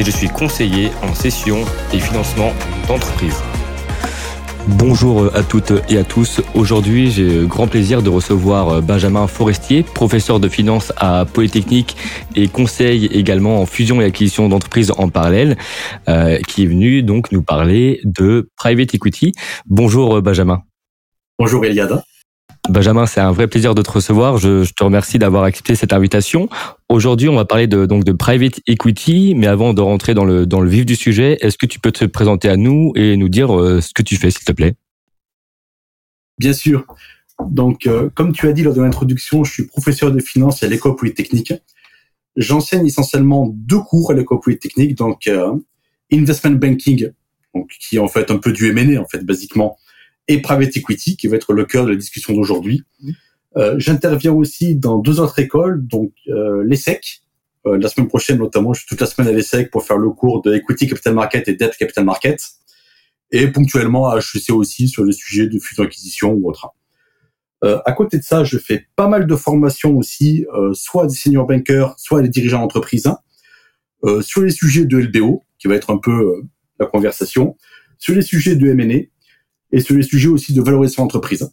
et je suis conseiller en session et financement d'entreprise. Bonjour à toutes et à tous. Aujourd'hui, j'ai le grand plaisir de recevoir Benjamin Forestier, professeur de finance à Polytechnique et conseil également en fusion et acquisition d'entreprises en parallèle, euh, qui est venu donc nous parler de private equity. Bonjour Benjamin. Bonjour Eliade. Benjamin, c'est un vrai plaisir de te recevoir. Je, te remercie d'avoir accepté cette invitation. Aujourd'hui, on va parler de, donc de private equity, mais avant de rentrer dans le, dans le vif du sujet, est-ce que tu peux te présenter à nous et nous dire euh, ce que tu fais, s'il te plaît? Bien sûr. Donc, euh, comme tu as dit lors de l'introduction, je suis professeur de finance à l'école polytechnique. J'enseigne essentiellement deux cours à l'école polytechnique, donc euh, investment banking, donc qui est en fait un peu du M&A en fait, basiquement et private equity, qui va être le cœur de la discussion d'aujourd'hui. Euh, J'interviens aussi dans deux autres écoles, donc euh, l'ESSEC. Euh, la semaine prochaine, notamment, je suis toute la semaine à l'ESSEC pour faire le cours de Equity Capital Market et Debt Capital Market. Et ponctuellement à HEC aussi sur le sujet de fusion-acquisition ou autre. Euh, à côté de ça, je fais pas mal de formations aussi, soit des senior bankers, soit des dirigeants d'entreprise, hein, sur les sujets de LBO, qui va être un peu la conversation, sur les sujets de M&A, et sur les sujets aussi de valorisation d'entreprise.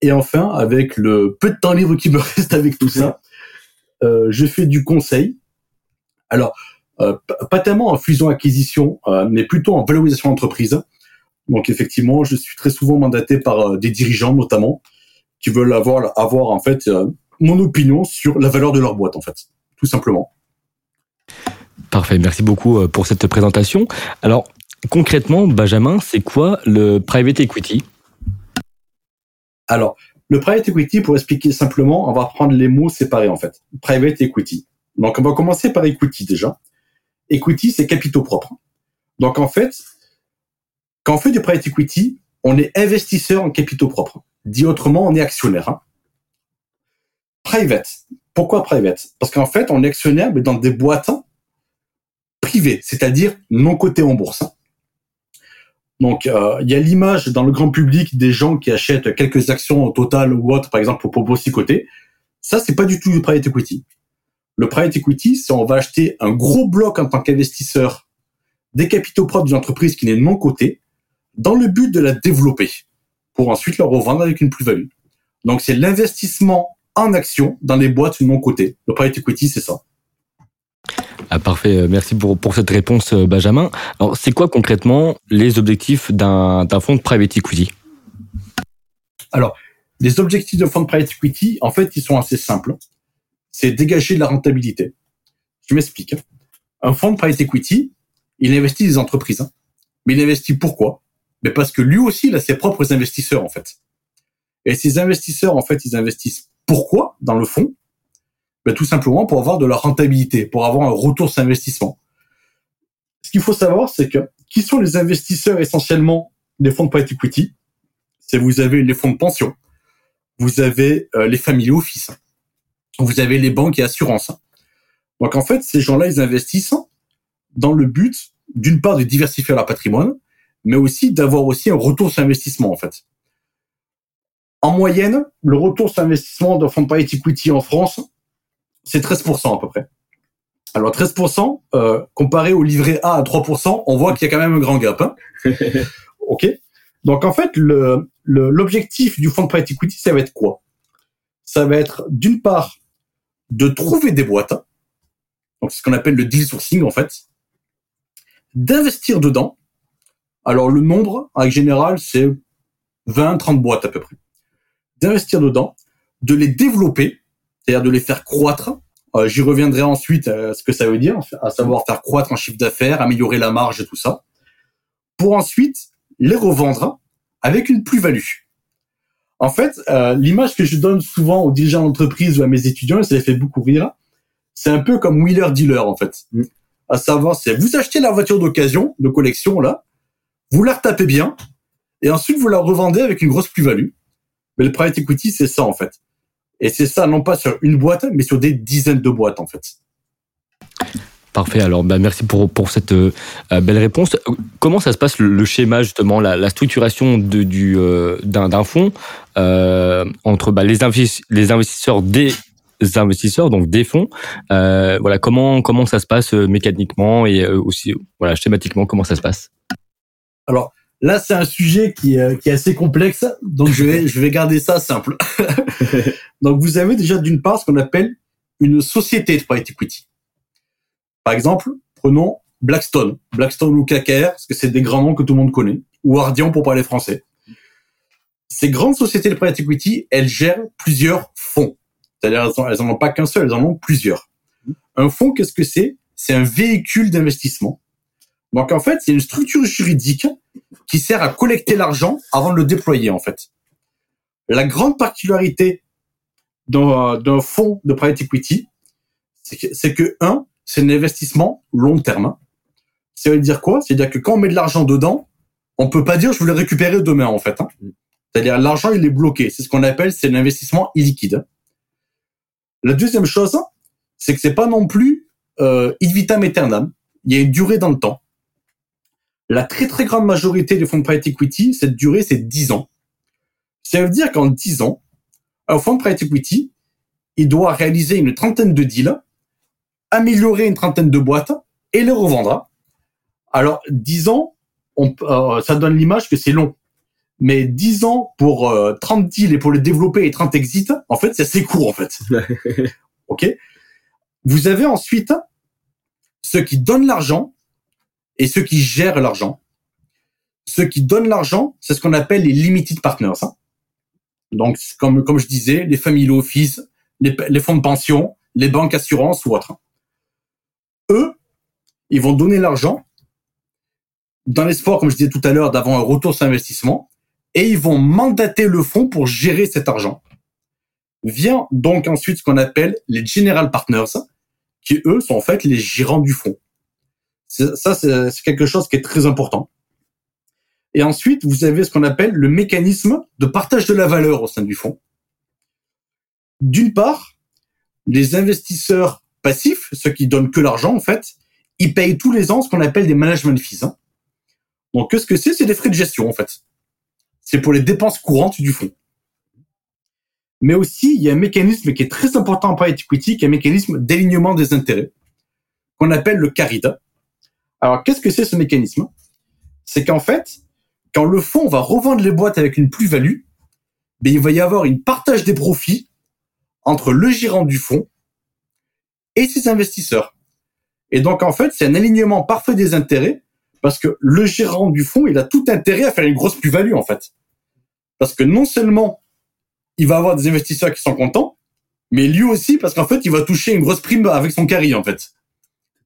Et enfin, avec le peu de temps libre qui me reste avec tout ça, euh, je fais du conseil. Alors, euh, pas tellement en fusion-acquisition, euh, mais plutôt en valorisation d'entreprise. Donc effectivement, je suis très souvent mandaté par des dirigeants notamment qui veulent avoir, avoir en fait mon opinion sur la valeur de leur boîte en fait, tout simplement. Parfait, merci beaucoup pour cette présentation. Alors, concrètement, Benjamin, c'est quoi le private equity? Alors, le private equity, pour expliquer simplement, on va prendre les mots séparés en fait. Private equity. Donc, on va commencer par equity déjà. Equity, c'est capitaux propres. Donc, en fait, quand on fait du private equity, on est investisseur en capitaux propres. Dit autrement, on est actionnaire. Hein. Private. Pourquoi private? Parce qu'en fait, on est actionnaire mais dans des boîtes privées, c'est-à-dire non cotées en bourse. Donc, euh, il y a l'image dans le grand public des gens qui achètent quelques actions au total ou autre, par exemple, pour côté. Ça, c'est pas du tout du private equity. Le private equity, c'est on va acheter un gros bloc en tant qu'investisseur des capitaux propres d'une entreprise qui n'est non cotée dans le but de la développer pour ensuite la revendre avec une plus-value. Donc, c'est l'investissement en actions dans les boîtes non cotées. Le private equity, c'est ça. Ah, parfait, merci pour, pour cette réponse, Benjamin. Alors, c'est quoi concrètement les objectifs d'un fonds de private equity? Alors, les objectifs de fonds de private equity, en fait, ils sont assez simples. C'est dégager de la rentabilité. Je m'explique. Un fonds de private equity, il investit des entreprises. Mais il investit pourquoi? Mais parce que lui aussi, il a ses propres investisseurs, en fait. Et ces investisseurs, en fait, ils investissent pourquoi dans le fonds? Ben, Tout simplement pour avoir de la rentabilité, pour avoir un retour sur investissement. Ce qu'il faut savoir, c'est que qui sont les investisseurs essentiellement des fonds de private equity? C'est vous avez les fonds de pension, vous avez euh, les family office, vous avez les banques et assurances. Donc en fait, ces gens-là, ils investissent dans le but, d'une part, de diversifier leur patrimoine, mais aussi d'avoir aussi un retour sur investissement en fait. En moyenne, le retour sur investissement d'un fonds de private equity en France, c'est 13% à peu près. Alors 13%, euh, comparé au livret A à 3%, on voit qu'il y a quand même un grand gap. Hein ok. Donc en fait, le l'objectif du fonds de private equity, ça va être quoi? Ça va être d'une part de trouver des boîtes, donc c'est ce qu'on appelle le deal sourcing en fait, d'investir dedans. Alors le nombre, en général, c'est 20-30 boîtes à peu près. D'investir dedans, de les développer, c'est-à-dire de les faire croître. Euh, J'y reviendrai ensuite à ce que ça veut dire, à savoir faire croître en chiffre d'affaires, améliorer la marge et tout ça, pour ensuite les revendre avec une plus-value. En fait, euh, l'image que je donne souvent aux dirigeants d'entreprise ou à mes étudiants, et ça les fait beaucoup rire, c'est un peu comme wheeler dealer en fait. À savoir, c'est vous achetez la voiture d'occasion, de collection, là, vous la retapez bien, et ensuite vous la revendez avec une grosse plus-value. Mais le private equity, c'est ça, en fait. Et c'est ça, non pas sur une boîte, mais sur des dizaines de boîtes, en fait. Parfait. Alors, bah, merci pour, pour cette euh, belle réponse. Comment ça se passe le, schéma justement, la, la structuration de, du euh, d'un fonds euh, entre bah, les, les investisseurs des investisseurs, donc des fonds. Euh, voilà, comment comment ça se passe euh, mécaniquement et aussi voilà schématiquement comment ça se passe? Alors là, c'est un sujet qui, qui est assez complexe, donc je vais je vais garder ça simple. donc vous avez déjà d'une part ce qu'on appelle une société de private equity. Par exemple, prenons Blackstone, Blackstone ou KKR, parce que c'est des grands noms que tout le monde connaît, ou Ardian pour parler français. Ces grandes sociétés de private equity, elles gèrent plusieurs fonds. C'est-à-dire, elles n'en ont pas qu'un seul, elles en ont plusieurs. Un fonds, qu'est-ce que c'est? C'est un véhicule d'investissement. Donc en fait, c'est une structure juridique qui sert à collecter l'argent avant de le déployer en fait. La grande particularité d'un fonds de private equity, c'est que, que un, c'est un investissement long terme. Ça veut dire quoi? C'est-à-dire que quand on met de l'argent dedans, on peut pas dire je veux le récupérer demain en fait. Hein. C'est-à-dire l'argent il est bloqué. C'est ce qu'on appelle c'est l'investissement illiquide. La deuxième chose, c'est que c'est pas non plus euh, vitam aeternam. Il y a une durée dans le temps. La très très grande majorité des fonds de private equity, cette durée c'est 10 ans. Ça veut dire qu'en 10 ans, un fonds de private equity, il doit réaliser une trentaine de deals améliorer une trentaine de boîtes et les revendre. Alors, 10 ans, on, euh, ça donne l'image que c'est long. Mais 10 ans pour 30 euh, deals et pour les développer et 30 exits, en fait, c'est assez court, en fait. OK? Vous avez ensuite ceux qui donnent l'argent et ceux qui gèrent l'argent. Ceux qui donnent l'argent, c'est ce qu'on appelle les limited partners. Hein. Donc, comme, comme je disais, les family office, les, les fonds de pension, les banques assurances ou autres eux, ils vont donner l'argent dans l'espoir, comme je disais tout à l'heure, d'avoir un retour sur investissement, et ils vont mandater le fonds pour gérer cet argent. Vient donc ensuite ce qu'on appelle les general partners, qui eux sont en fait les gérants du fonds. Ça, c'est quelque chose qui est très important. Et ensuite, vous avez ce qu'on appelle le mécanisme de partage de la valeur au sein du fonds. D'une part, les investisseurs passifs, ceux qui donnent que l'argent en fait, ils payent tous les ans ce qu'on appelle des management fees. Hein. Donc qu'est-ce que c'est? C'est des frais de gestion en fait. C'est pour les dépenses courantes du fonds. Mais aussi, il y a un mécanisme qui est très important en private equity, qui est un mécanisme d'alignement des intérêts, qu'on appelle le caride. Alors qu'est-ce que c'est ce mécanisme? C'est qu'en fait, quand le fonds va revendre les boîtes avec une plus-value, ben, il va y avoir une partage des profits entre le gérant du fonds et ses investisseurs. Et donc, en fait, c'est un alignement parfait des intérêts parce que le gérant du fonds, il a tout intérêt à faire une grosse plus-value, en fait. Parce que non seulement il va avoir des investisseurs qui sont contents, mais lui aussi parce qu'en fait, il va toucher une grosse prime avec son carry, en fait.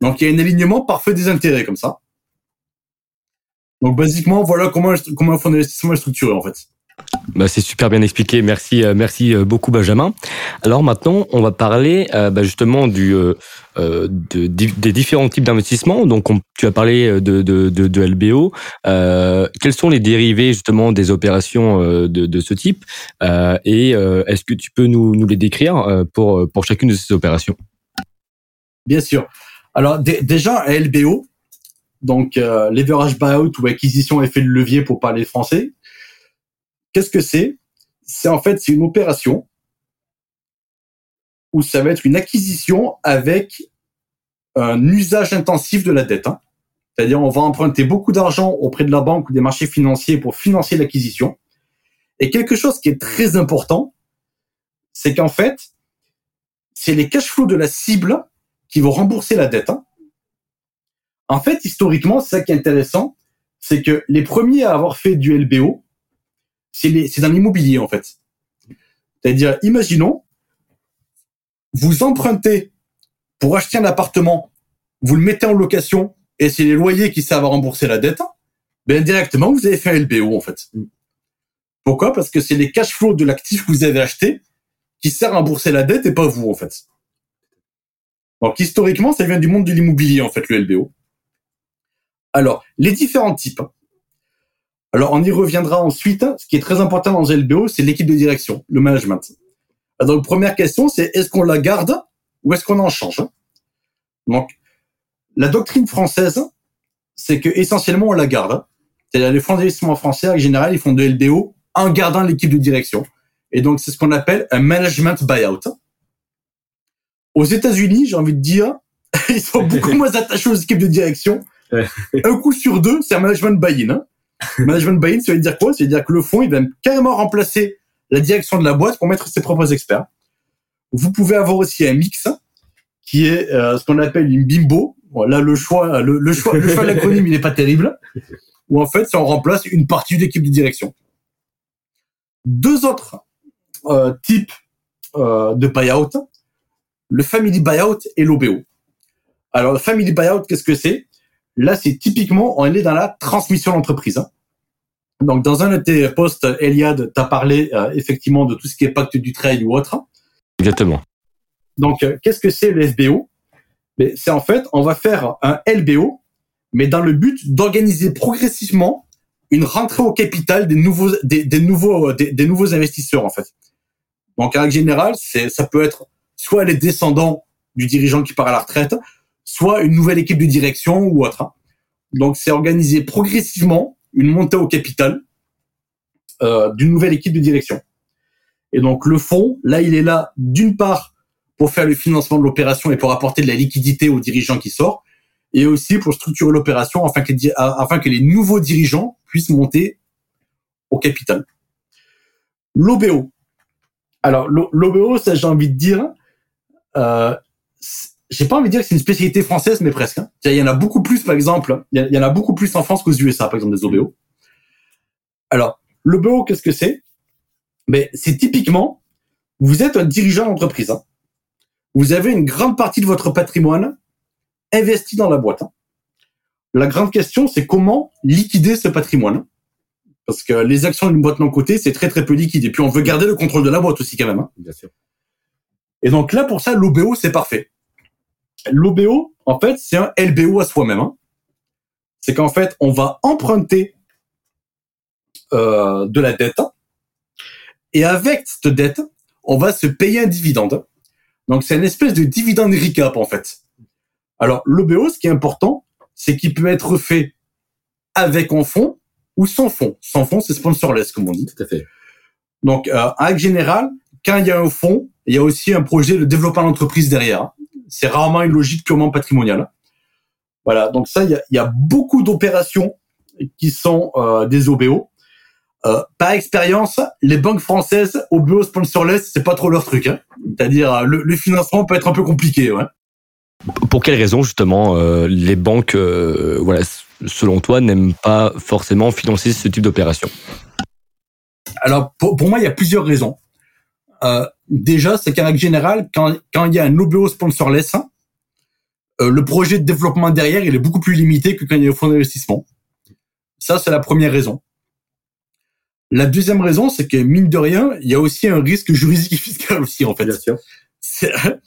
Donc, il y a un alignement parfait des intérêts comme ça. Donc, basiquement, voilà comment, comment un fonds d'investissement est structuré, en fait. Bah, c'est super bien expliqué. Merci, euh, merci euh, beaucoup Benjamin. Alors maintenant, on va parler euh, bah, justement du, des différents types d'investissements. Donc, tu as parlé de, de, de, LBO. quels sont les dérivés justement des opérations de, de ce type? Et est-ce que tu peux nous, nous les décrire pour, pour chacune de ces opérations? Bien sûr. Alors déjà, LBO, donc leverage buyout ou acquisition effet de levier pour parler français, Qu'est-ce que c'est? C'est en fait c'est une opération où ça va être une acquisition avec un usage intensif de la dette. Hein. C'est-à-dire on va emprunter beaucoup d'argent auprès de la banque ou des marchés financiers pour financer l'acquisition. Et quelque chose qui est très important, c'est qu'en fait, c'est les cash flows de la cible qui vont rembourser la dette. Hein. En fait, historiquement, c'est ça qui est intéressant, c'est que les premiers à avoir fait du LBO, c'est dans l'immobilier en fait. C'est-à-dire, imaginons, vous empruntez pour acheter un appartement, vous le mettez en location et c'est les loyers qui servent à rembourser la dette, ben directement vous avez fait un LBO en fait. Pourquoi? Parce que c'est les cash flows de l'actif que vous avez acheté qui sert à rembourser la dette et pas vous en fait. Donc historiquement, ça vient du monde de l'immobilier en fait, le LBO. Alors, les différents types. Alors, on y reviendra ensuite. Ce qui est très important dans le LBO, c'est l'équipe de direction, le management. Donc, première question, c'est est-ce qu'on la garde ou est-ce qu'on en change? Donc, la doctrine française, c'est que essentiellement on la garde. C'est-à-dire les fonds d'investissement français, en général, ils font de LBO en gardant l'équipe de direction. Et donc, c'est ce qu'on appelle un management buyout. Aux États-Unis, j'ai envie de dire, ils sont beaucoup moins attachés aux équipes de direction. un coup sur deux, c'est un management buy-in. Hein. management buy-in, ça veut dire quoi? Ça veut dire que le fonds, il va carrément remplacer la direction de la boîte pour mettre ses propres experts. Vous pouvez avoir aussi un mix qui est euh, ce qu'on appelle une bimbo. Là, le choix, le, choix, le choix de l'acronyme, il n'est pas terrible. Ou en fait, ça on remplace une partie de l'équipe de direction. Deux autres euh, types euh, de buyout le family buyout et l'OBO. Alors, le family buyout, qu'est-ce que c'est? Là, c'est typiquement, on est dans la transmission d'entreprise. Hein. Donc, dans un de tes posts, Eliade, tu as parlé euh, effectivement de tout ce qui est pacte du trade ou autre. Exactement. Donc, euh, qu'est-ce que c'est le FBO C'est en fait, on va faire un LBO, mais dans le but d'organiser progressivement une rentrée au capital des nouveaux, des, nouveaux, des, des, nouveaux investisseurs en fait. Donc, en général, c'est, ça peut être soit les descendants du dirigeant qui part à la retraite, soit une nouvelle équipe de direction ou autre. Donc c'est organisé progressivement une montée au capital euh, d'une nouvelle équipe de direction. Et donc le fonds, là, il est là d'une part pour faire le financement de l'opération et pour apporter de la liquidité aux dirigeants qui sortent, et aussi pour structurer l'opération afin afin que les nouveaux dirigeants puissent monter au capital. L'OBO. Alors l'OBO, ça j'ai envie de dire, euh, j'ai pas envie de dire que c'est une spécialité française, mais presque. Hein. Il y en a beaucoup plus, par exemple. Il y en a beaucoup plus en France qu'aux USA, par exemple, des OBO. Alors, l'OBO, qu'est-ce que c'est? Mais c'est typiquement, vous êtes un dirigeant d'entreprise. Hein. Vous avez une grande partie de votre patrimoine investi dans la boîte. Hein. La grande question, c'est comment liquider ce patrimoine. Parce que les actions d'une boîte non cotée, c'est très très peu liquide. Et puis on veut garder le contrôle de la boîte aussi quand même. Sûr. Et donc là, pour ça, l'OBO, c'est parfait. L'OBO, en fait, c'est un LBO à soi-même. Hein. C'est qu'en fait, on va emprunter euh, de la dette. Et avec cette dette, on va se payer un dividende. Donc c'est une espèce de dividende recap, en fait. Alors, l'OBO, ce qui est important, c'est qu'il peut être fait avec un fonds ou sans fonds. Sans fonds, c'est sponsorless, comme on dit. Tout à fait. Donc, euh, en règle générale, quand il y a un fonds, il y a aussi un projet de développement d'entreprise derrière. C'est rarement une logique purement patrimoniale. Voilà, donc ça, il y a, beaucoup d'opérations qui sont euh, des OBO. Euh, par expérience, les banques françaises OBO sponsorless, c'est pas trop leur truc. Hein. C'est-à-dire euh, le, financement peut être un peu compliqué. Ouais. Pour quelles raisons justement les banques, voilà, selon toi, n'aiment pas forcément financer ce type d'opération? Alors pour, pour, moi, il y a plusieurs raisons. Euh, déjà, c'est qu'en règle générale, quand, quand il y a un OBO sponsorless, euh, le projet de développement derrière, il est beaucoup plus limité que quand il y a un fonds d'investissement. Ça, c'est la première raison. La deuxième raison, c'est que mine de rien, il y a aussi un risque juridique et fiscal aussi, en fait. Bien sûr.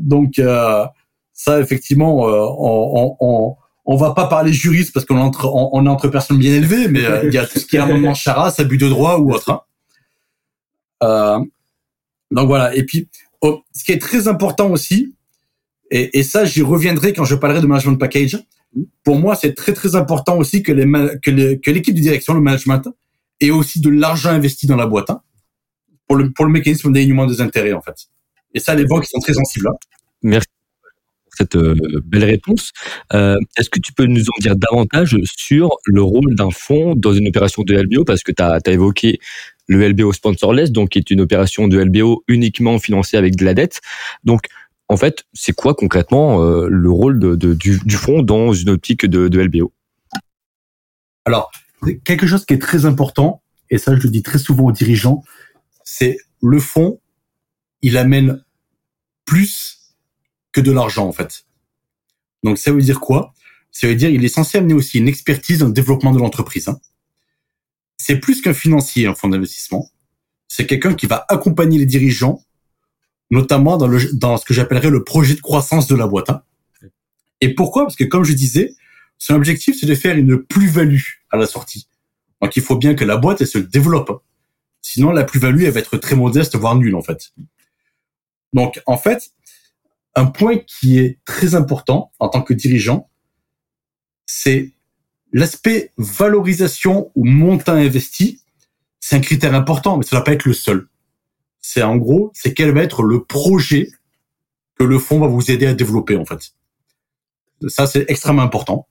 Donc, euh, ça, effectivement, euh, on, on, on, va pas parler juriste parce qu'on est entre, on, est entre personnes bien élevées, mais il y a tout ce qui est amendement charas, abus de droit ou autre. Hein. Euh, donc voilà. Et puis, oh, ce qui est très important aussi, et, et ça, j'y reviendrai quand je parlerai de management package. Pour moi, c'est très très important aussi que les que l'équipe de direction, le management, ait aussi de l'argent investi dans la boîte hein, pour le pour le mécanisme d'alignement des intérêts en fait. Et ça, les banques sont très sensibles. Hein. Merci cette euh, belle réponse. Euh, Est-ce que tu peux nous en dire davantage sur le rôle d'un fonds dans une opération de LBO Parce que tu as, évoqué le LBO sponsorless, donc qui est une opération de LBO uniquement financée avec de la dette. Donc, en fait, c'est quoi concrètement euh, le rôle du, fonds dans une optique de, de LBO Alors, quelque chose qui est très important, et ça je le dis très souvent aux dirigeants, c'est le fonds, il amène plus de l'argent en fait. Donc ça veut dire quoi? Ça veut dire il est censé amener aussi une expertise dans le développement de l'entreprise. Hein c'est plus qu'un financier, un fonds d'investissement. C'est quelqu'un qui va accompagner les dirigeants notamment dans, le, dans ce que j'appellerais le projet de croissance de la boîte. Hein. Et pourquoi? Parce que comme je disais, son objectif, c'est de faire une plus-value à la sortie. Donc il faut bien que la boîte, elle se développe. Sinon, la plus-value, elle va être très modeste, voire nulle, en fait. Donc, en fait, un point qui est très important en tant que dirigeant, c'est l'aspect valorisation ou montant investi. C'est un critère important, mais ça ne va pas être le seul. C'est en gros, c'est quel va être le projet que le fonds va vous aider à développer, en fait. Ça, c'est extrêmement important.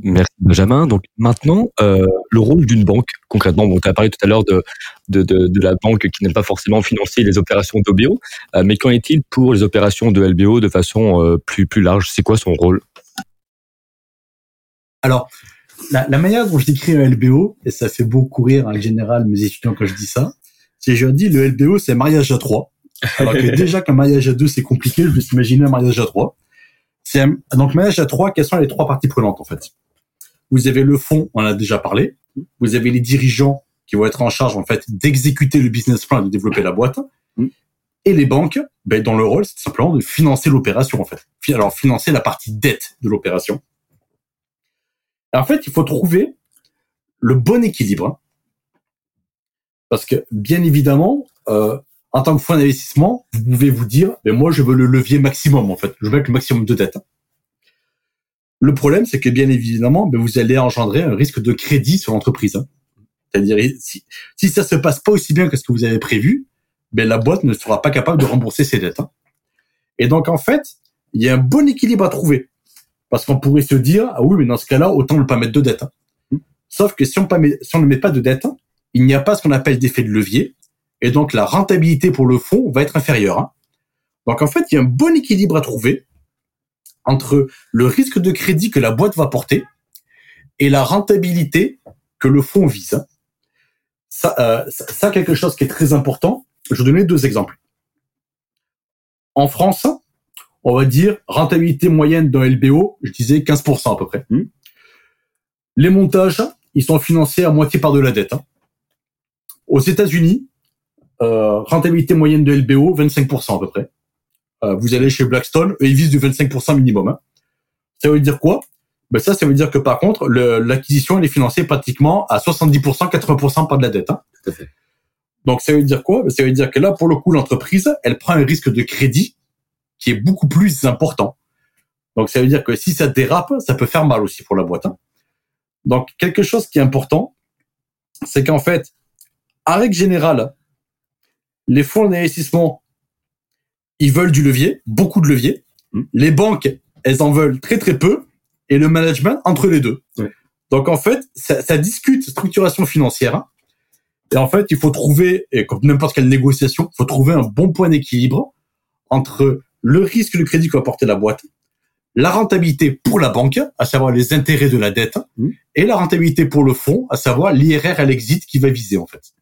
Merci Benjamin. Donc maintenant, euh, le rôle d'une banque, concrètement, bon, tu as parlé tout à l'heure de, de, de, de, la banque qui n'aime pas forcément financer les opérations d'OBO, euh, mais qu'en est-il pour les opérations de LBO de façon euh, plus, plus large? C'est quoi son rôle? Alors, la, la, manière dont je décris un LBO, et ça fait beaucoup rire en général mes étudiants quand je dis ça, c'est je dis le LBO c'est mariage à trois. Alors que déjà qu'un mariage à deux c'est compliqué, je vais s'imaginer un mariage à trois. C'est donc mariage à trois, quelles sont les trois parties prenantes en fait? Vous avez le fond, on en a déjà parlé. Vous avez les dirigeants qui vont être en charge en fait d'exécuter le business plan et de développer la boîte. Mm. Et les banques, ben, dans leur rôle, c'est simplement de financer l'opération en fait. Alors financer la partie dette de l'opération. En fait, il faut trouver le bon équilibre. Parce que bien évidemment, euh, en tant que fonds d'investissement, vous pouvez vous dire, ben moi je veux le levier maximum en fait, je veux le maximum de dette. Le problème, c'est que bien évidemment, ben, vous allez engendrer un risque de crédit sur l'entreprise. Hein. C'est-à-dire, si, si ça se passe pas aussi bien que ce que vous avez prévu, ben, la boîte ne sera pas capable de rembourser ses dettes. Hein. Et donc, en fait, il y a un bon équilibre à trouver. Parce qu'on pourrait se dire, ah oui, mais dans ce cas-là, autant ne pas mettre de dette. Hein. Sauf que si si on ne met pas de dette, il n'y a pas ce qu'on appelle d'effet de levier. Et donc, la rentabilité pour le fonds va être inférieure. Donc, en fait, il y a un bon équilibre à trouver entre le risque de crédit que la boîte va porter et la rentabilité que le fonds vise. Ça, euh, ça, quelque chose qui est très important. Je vais donner deux exemples. En France, on va dire rentabilité moyenne d'un LBO, je disais 15% à peu près. Hmm. Les montages, ils sont financés à moitié par de la dette. Hein. Aux États-Unis, euh, rentabilité moyenne de LBO, 25% à peu près. Euh, vous allez chez Blackstone, eux, ils visent du 25% minimum. Hein. Ça veut dire quoi? Ben ça, ça veut dire que par contre, l'acquisition elle est financée pratiquement à 70%, 80% par de la dette. Hein. Tout à fait. Donc ça veut dire quoi? Ben, Ça veut dire que là, pour le coup, l'entreprise, elle prend un risque de crédit qui est beaucoup plus important. Donc ça veut dire que si ça dérape, ça peut faire mal aussi pour la boîte. Hein. Donc quelque chose qui est important, c'est qu'en fait, en règle générale, les fonds d'investissement ils veulent du levier, beaucoup de levier. Hmm. Les banques, elles en veulent très très peu, et le management entre les deux. Donc en fait, ça, ça, discute structuration financière. Et en fait, il faut trouver, et comme n'importe quelle négociation, il faut trouver un bon point d'équilibre entre le risque de crédit que va porter la boîte, la rentabilité pour la banque, à savoir les intérêts de la dette, hmm. et la rentabilité pour le fonds, à savoir l'IRR à l'exit qui va viser en fait.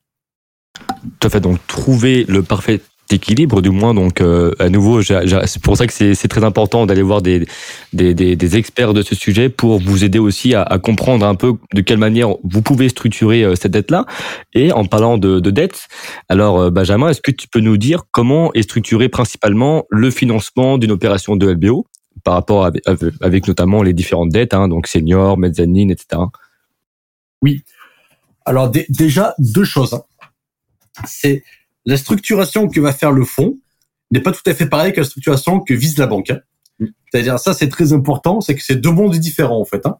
Tout à fait. Donc trouver le parfait équilibre du moins. Donc, euh, à nouveau, c'est pour ça que c'est très important d'aller voir des, des, des, experts de ce sujet pour vous aider aussi à, comprendre un peu de quelle manière vous pouvez structurer euh, cette dette-là. Et en parlant de, de dette, alors euh, Benjamin, est-ce que tu peux nous dire comment est structuré principalement le financement d'une opération de LBO par rapport avec, avec notamment les différentes dettes, hein, donc senior, mezzanine, etc. Oui. Alors déjà deux choses. C'est la structuration que va faire le fonds n'est pas tout à fait pareille que la structuration que vise la banque. Hein. Mm. C'est-à-dire ça, c'est très important, c'est que c'est deux mondes différents en fait. Hein.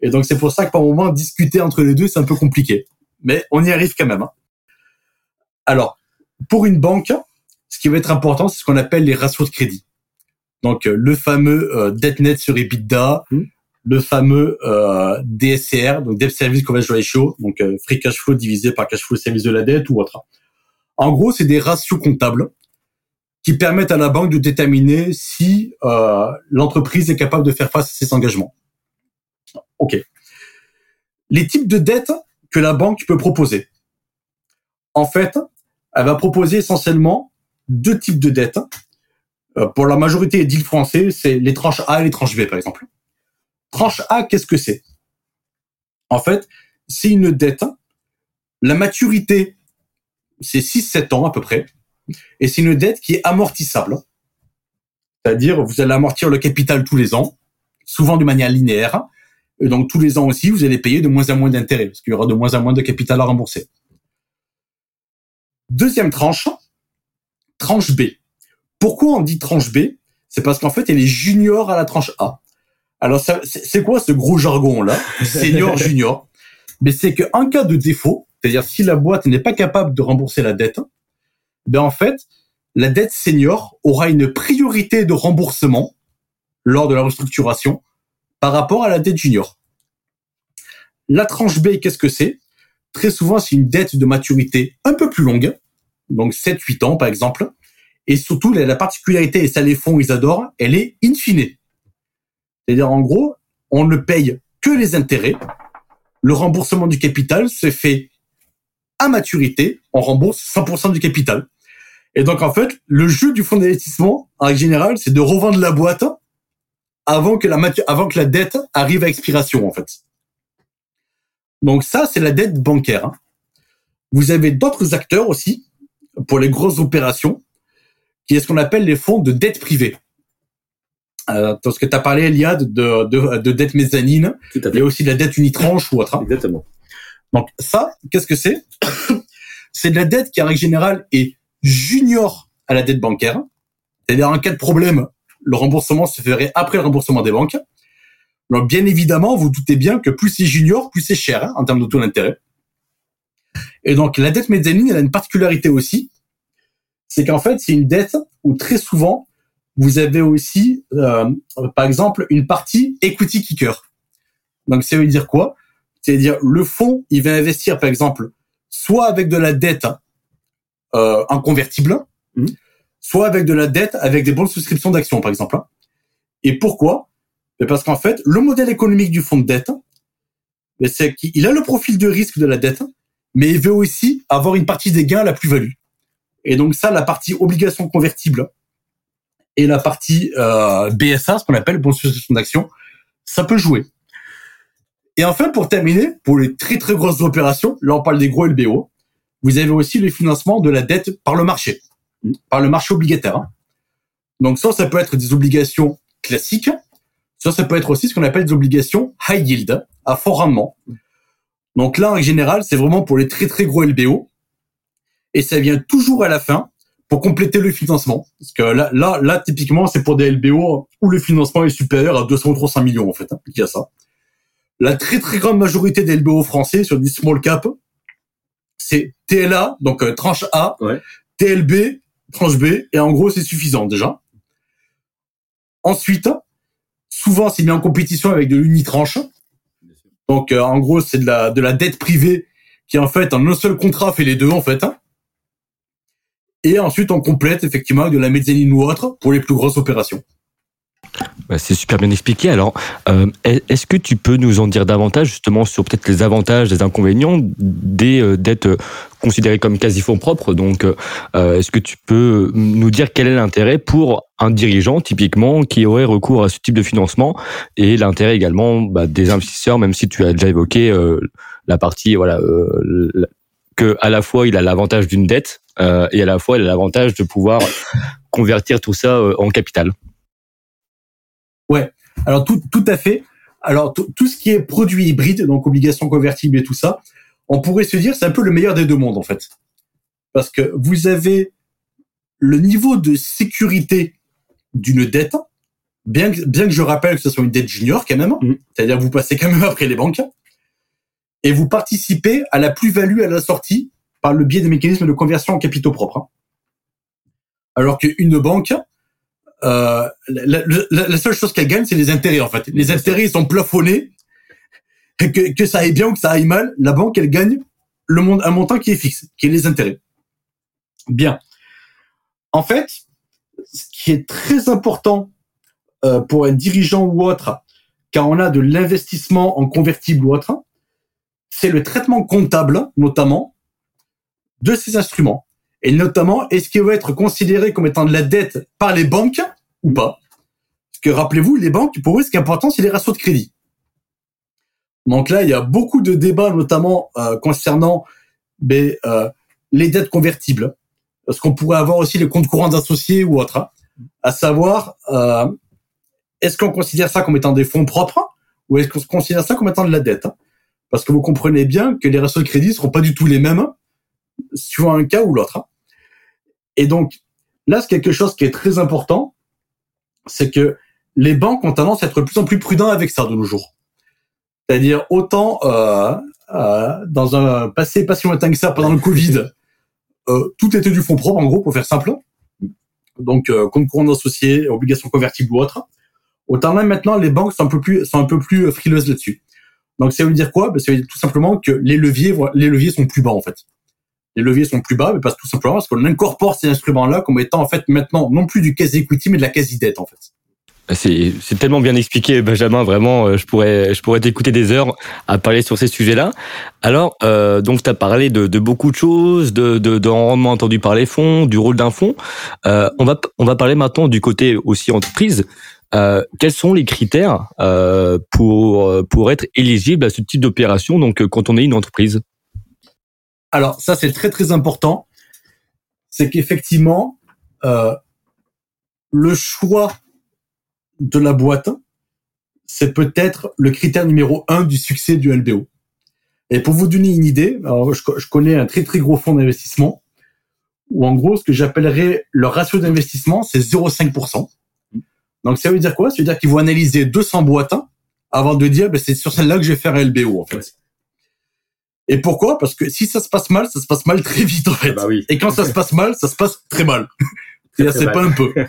Et donc c'est pour ça que par moment discuter entre les deux, c'est un peu compliqué, mais on y arrive quand même. Hein. Alors pour une banque, ce qui va être important, c'est ce qu'on appelle les ratios de crédit. Donc euh, le fameux euh, debt net sur EBITDA, mm. Le fameux euh, DSCR, donc debt service coverage ratio, donc euh, free cash flow divisé par cash flow service de la dette ou autre. En gros, c'est des ratios comptables qui permettent à la banque de déterminer si euh, l'entreprise est capable de faire face à ses engagements. OK. Les types de dettes que la banque peut proposer. En fait, elle va proposer essentiellement deux types de dettes. Euh, pour la majorité des deals français, c'est les tranches A et les tranches B, par exemple. Tranche A, qu'est-ce que c'est? En fait, c'est une dette. La maturité c'est 6-7 ans à peu près. et c'est une dette qui est amortissable. C'est-à-dire, vous allez amortir le capital tous les ans, souvent de manière linéaire. Et donc, tous les ans aussi, vous allez payer de moins en moins d'intérêts, parce qu'il y aura de moins en moins de capital à rembourser. Deuxième tranche, tranche B. Pourquoi on dit tranche B? C'est parce qu'en fait, elle est junior à la tranche A. Alors, c'est quoi ce gros jargon-là? Senior, junior? Mais c'est qu'en cas de défaut, c'est-à-dire si la boîte n'est pas capable de rembourser la dette, ben en fait, la dette senior aura une priorité de remboursement lors de la restructuration par rapport à la dette junior. La tranche B, qu'est-ce que c'est? Très souvent, c'est une dette de maturité un peu plus longue, donc 7-8 ans par exemple, et surtout la particularité, et ça les fonds ils adorent, elle est in fine. C'est-à-dire en gros, on ne paye que les intérêts, le remboursement du capital se fait à maturité, on rembourse 100% du capital. Et donc, en fait, le jeu du fonds d'investissement, en général, c'est de revendre la boîte avant que la, dette arrive à expiration, en fait. Donc ça, c'est la dette bancaire. Hein. Vous avez d'autres acteurs aussi pour les grosses opérations, qui est ce qu'on appelle les fonds de dette privée. Euh, parce que tu as parlé, Eliade, de, de, de dette mezzanine, Il y a aussi de la dette unitranche ou autre. Hein. Exactement. Donc ça, qu'est-ce que c'est? C'est de la dette qui, en règle générale, est junior à la dette bancaire. C'est-à-dire, en cas de problème, le remboursement se ferait après le remboursement des banques. Donc, bien évidemment, vous doutez bien que plus c'est junior, plus c'est cher hein, en termes de taux d'intérêt. Et donc, la dette mezzanine, elle a une particularité aussi, c'est qu'en fait, c'est une dette où très souvent, vous avez aussi, euh, par exemple, une partie equity kicker. Donc, ça veut dire quoi? C'est-à-dire, le fonds, il va investir, par exemple, soit avec de la dette euh, en convertible, mmh. soit avec de la dette avec des bonnes souscriptions d'actions, par exemple. Et pourquoi? Parce qu'en fait, le modèle économique du fonds de dette, c'est qu'il a le profil de risque de la dette, mais il veut aussi avoir une partie des gains à la plus-value. Et donc ça, la partie obligation convertible et la partie euh, BSA, ce qu'on appelle bonne souscription d'actions, ça peut jouer. Et enfin, pour terminer, pour les très très grosses opérations, là on parle des gros LBO, vous avez aussi le financement de la dette par le marché, par le marché obligataire. Hein. Donc ça, ça peut être des obligations classiques, ça, ça peut être aussi ce qu'on appelle des obligations high yield, à fort rendement. Donc là, en général, c'est vraiment pour les très très gros LBO, et ça vient toujours à la fin pour compléter le financement. Parce que là, là, là typiquement, c'est pour des LBO où le financement est supérieur à 200 ou 300 millions, en fait, hein, il y a ça. La très très grande majorité des LBO français sur des small cap, c'est TLA, donc euh, tranche A, TLB, tranche B, et en gros c'est suffisant déjà. Ensuite, souvent c'est mis en compétition avec de l'unitranche. Donc euh, en gros c'est de la de la dette privée qui en fait en un seul contrat fait les deux en fait. Et ensuite on complète effectivement de la mezzanine ou autre pour les plus grosses opérations. C'est super bien expliqué. Alors, euh, est-ce que tu peux nous en dire davantage justement sur peut-être les avantages, les inconvénients euh, dettes considérées comme quasi fonds propres Donc, euh, est-ce que tu peux nous dire quel est l'intérêt pour un dirigeant typiquement qui aurait recours à ce type de financement et l'intérêt également bah, des investisseurs, même si tu as déjà évoqué la partie voilà que à la fois il a l'avantage d'une dette et à la fois il a l'avantage de pouvoir convertir tout ça en capital. Ouais. Alors tout, tout à fait. Alors tout ce qui est produit hybride, donc obligation convertible et tout ça, on pourrait se dire c'est un peu le meilleur des deux mondes en fait, parce que vous avez le niveau de sécurité d'une dette, bien que, bien que je rappelle que ce soit une dette junior quand même, mmh. c'est-à-dire vous passez quand même après les banques, et vous participez à la plus-value à la sortie par le biais des mécanismes de conversion en capitaux propres. Alors qu'une banque, euh, la, seule chose qu'elle gagne, c'est les intérêts en fait. Les intérêts ils sont plafonnés. Que, que ça aille bien ou que ça aille mal, la banque elle gagne le monde, un montant qui est fixe, qui est les intérêts. Bien. En fait, ce qui est très important euh, pour un dirigeant ou autre, quand on a de l'investissement en convertible ou autre, c'est le traitement comptable, notamment, de ces instruments. Et notamment, est-ce qu'il va être considéré comme étant de la dette par les banques ou pas? Parce que rappelez-vous, les banques, pour eux, ce qui est important, c'est les ratios de crédit. Donc là, il y a beaucoup de débats, notamment euh, concernant ben, euh, les dettes convertibles. ce qu'on pourrait avoir aussi les comptes courants associés ou autres, hein? à savoir, euh, est-ce qu'on considère ça comme étant des fonds propres ou est-ce qu'on considère ça comme étant de la dette? Parce que vous comprenez bien que les ratios de crédit seront pas du tout les mêmes suivant un cas ou l'autre. Hein. Et donc, là, c'est quelque chose qui est très important, c'est que les banques ont tendance à être de plus en plus prudents avec ça de nos jours. C'est-à-dire, autant euh, euh, dans un passé pas si que ça, pendant le Covid, euh, tout était du fonds propre, en gros, pour faire simple. Donc, compte courant associé, obligations convertibles ou autres. Autant là, maintenant, les banques sont un peu plus, sont un peu plus frileuses là-dessus. Donc, ça veut dire quoi? Ben, Ça veut dire tout simplement que les leviers, les leviers sont plus bas, en fait. Les leviers sont plus bas, mais parce tout simplement parce qu'on incorpore ces instruments-là comme étant, en fait, maintenant, non plus du quasi-equity, mais de la quasi-dette, en fait. C'est, tellement bien expliqué, Benjamin. Vraiment, euh, je pourrais, je pourrais t'écouter des heures à parler sur ces sujets-là. Alors, euh, donc, tu as parlé de, de, beaucoup de choses, de, de, de rendement entendu par les fonds, du rôle d'un fonds. Euh, on va, on va parler maintenant du côté aussi entreprise. Euh, quels sont les critères euh, pour pour être éligible à ce type d'opération Donc, quand on est une entreprise? Alors, ça c'est très très important. C'est qu'effectivement, euh, le choix de la boîte, c'est peut-être le critère numéro un du succès du LBO. Et pour vous donner une idée, je, connais un très très gros fonds d'investissement où en gros ce que j'appellerais leur ratio d'investissement c'est 0,5%. Donc ça veut dire quoi? Ça veut dire qu'ils vont analyser 200 boîtes avant de dire ben, c'est sur celle-là que je vais faire un LBO en fait. Et pourquoi? Parce que si ça se passe mal, ça se passe mal très vite en fait. Bah oui. Et quand ça se passe mal, ça se passe très mal. C'est pas un peu.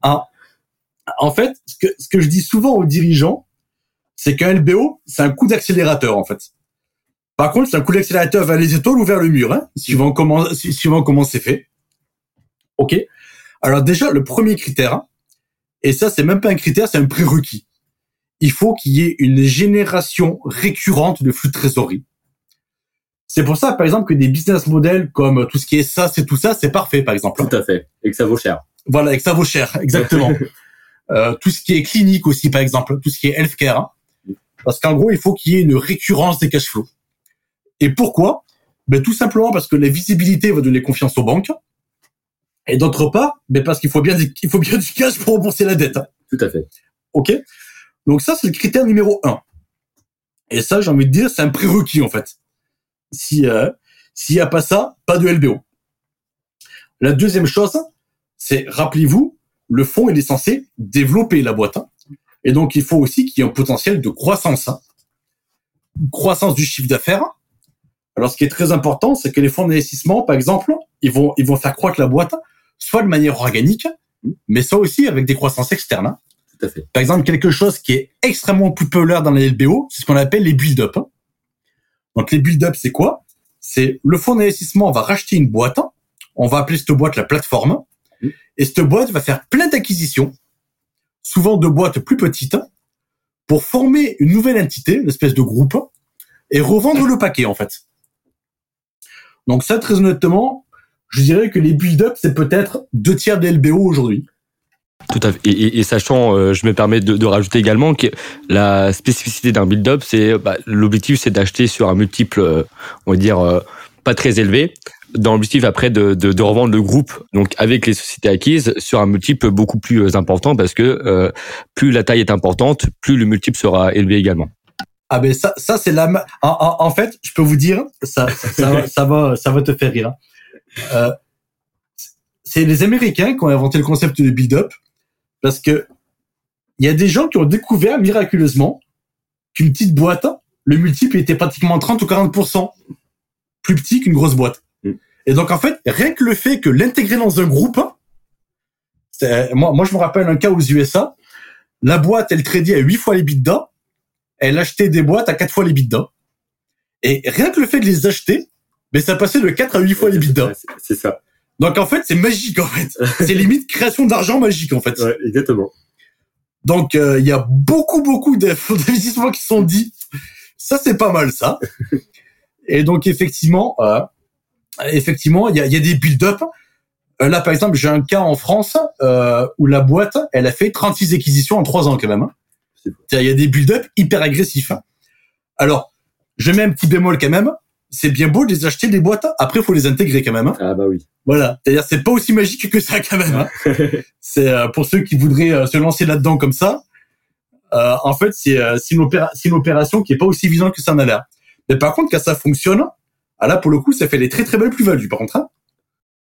Ah, en fait, ce que, ce que je dis souvent aux dirigeants, c'est qu'un LBO, c'est un coup d'accélérateur, en fait. Par contre, c'est un coup d'accélérateur vers les étoiles ou vers le mur, hein, suivant comment, suivant comment c'est fait. OK? Alors déjà, le premier critère, et ça, c'est même pas un critère, c'est un prérequis. Il faut qu'il y ait une génération récurrente de flux de trésorerie. C'est pour ça, par exemple, que des business models comme tout ce qui est ça, c'est tout ça, c'est parfait, par exemple. Tout à fait. Et que ça vaut cher. Voilà, et que ça vaut cher, exactement. Euh, tout ce qui est clinique aussi, par exemple, tout ce qui est healthcare. Hein. Parce qu'en gros, il faut qu'il y ait une récurrence des cash flows. Et pourquoi? Ben, Tout simplement parce que la visibilité va donner confiance aux banques. Et d'autre part, ben, parce qu'il faut bien, il faut bien du cash pour rembourser la dette. Hein. Tout à fait. OK? Donc ça, c'est le critère numéro un. Et ça, j'ai envie de dire, c'est un prérequis, en fait. Si euh, S'il n'y a pas ça, pas de LBO. La deuxième chose, c'est, rappelez-vous, le fonds il est censé développer la boîte. Hein. Et donc, il faut aussi qu'il y ait un potentiel de croissance. Hein. Croissance du chiffre d'affaires. Alors, ce qui est très important, c'est que les fonds d'investissement, par exemple, ils vont, ils vont faire croître la boîte, soit de manière organique, mais soit aussi avec des croissances externes. Hein. Tout à fait. Par exemple, quelque chose qui est extrêmement populaire dans les LBO, c'est ce qu'on appelle les build-up. Donc, les build-up, c'est quoi? C'est le fonds d'investissement va racheter une boîte. On va appeler cette boîte la plateforme. Et cette boîte va faire plein d'acquisitions, souvent de boîtes plus petites, pour former une nouvelle entité, une espèce de groupe, et revendre le paquet, en fait. Donc ça, très honnêtement, je dirais que les build-up, c'est peut-être deux tiers des LBO aujourd'hui. Tout à fait. Et, sachant, euh, je me permets de, rajouter également que la spécificité d'un build-up, c'est bah, l'objectif, c'est d'acheter sur un multiple, euh, on va dire, euh, pas très élevé, dans l'objectif après de, de, de, revendre le groupe donc avec les sociétés acquises sur un multiple beaucoup plus euh, important parce que euh, plus la taille est importante, plus le multiple sera élevé également. Ah ben ça, ça c'est la. En, en, fait, je peux vous dire, ça, ça, va, ça va, ça va te faire rire. Hein. Euh, c'est les Américains qui ont inventé le concept de build-up parce que il y a des gens qui ont découvert miraculeusement qu'une petite boîte, le multiple était pratiquement 30 ou 40% plus petit qu'une grosse boîte. Et donc, en fait, rien que le fait que l'intégrer dans un groupe, moi, moi, je me rappelle un cas aux USA, la boîte, elle tradait à 8 fois les bidas, elle achetait des boîtes à 4 fois les bidas. Et rien que le fait de les acheter, mais ça passait de 4 à 8 fois les bidas. C'est ça. Donc, en fait, c'est magique, en fait. c'est limite création d'argent magique, en fait. Ouais, exactement. Donc, euh, il y a beaucoup, beaucoup d'investissements qui sont dit. Ça, c'est pas mal, ça. Et donc, effectivement, euh, effectivement, il y a, y a, des build-up. Euh, là, par exemple, j'ai un cas en France euh, où la boîte, elle a fait 36 acquisitions en 3 ans quand même. Hein. Il y a des build-up hyper agressifs. Hein. Alors, je mets un petit bémol quand même. C'est bien beau de les acheter des boîtes. Après, il faut les intégrer quand même. Hein. Ah bah oui. Voilà. C'est-à-dire, c'est pas aussi magique que ça quand même. Hein. c'est euh, pour ceux qui voudraient euh, se lancer là-dedans comme ça. Euh, en fait, c'est une, une, opération qui est pas aussi évidente que ça en a l'air. Mais par contre, quand ça fonctionne, ah là, pour le coup, ça fait des très très belles plus-values. Par contre, hein.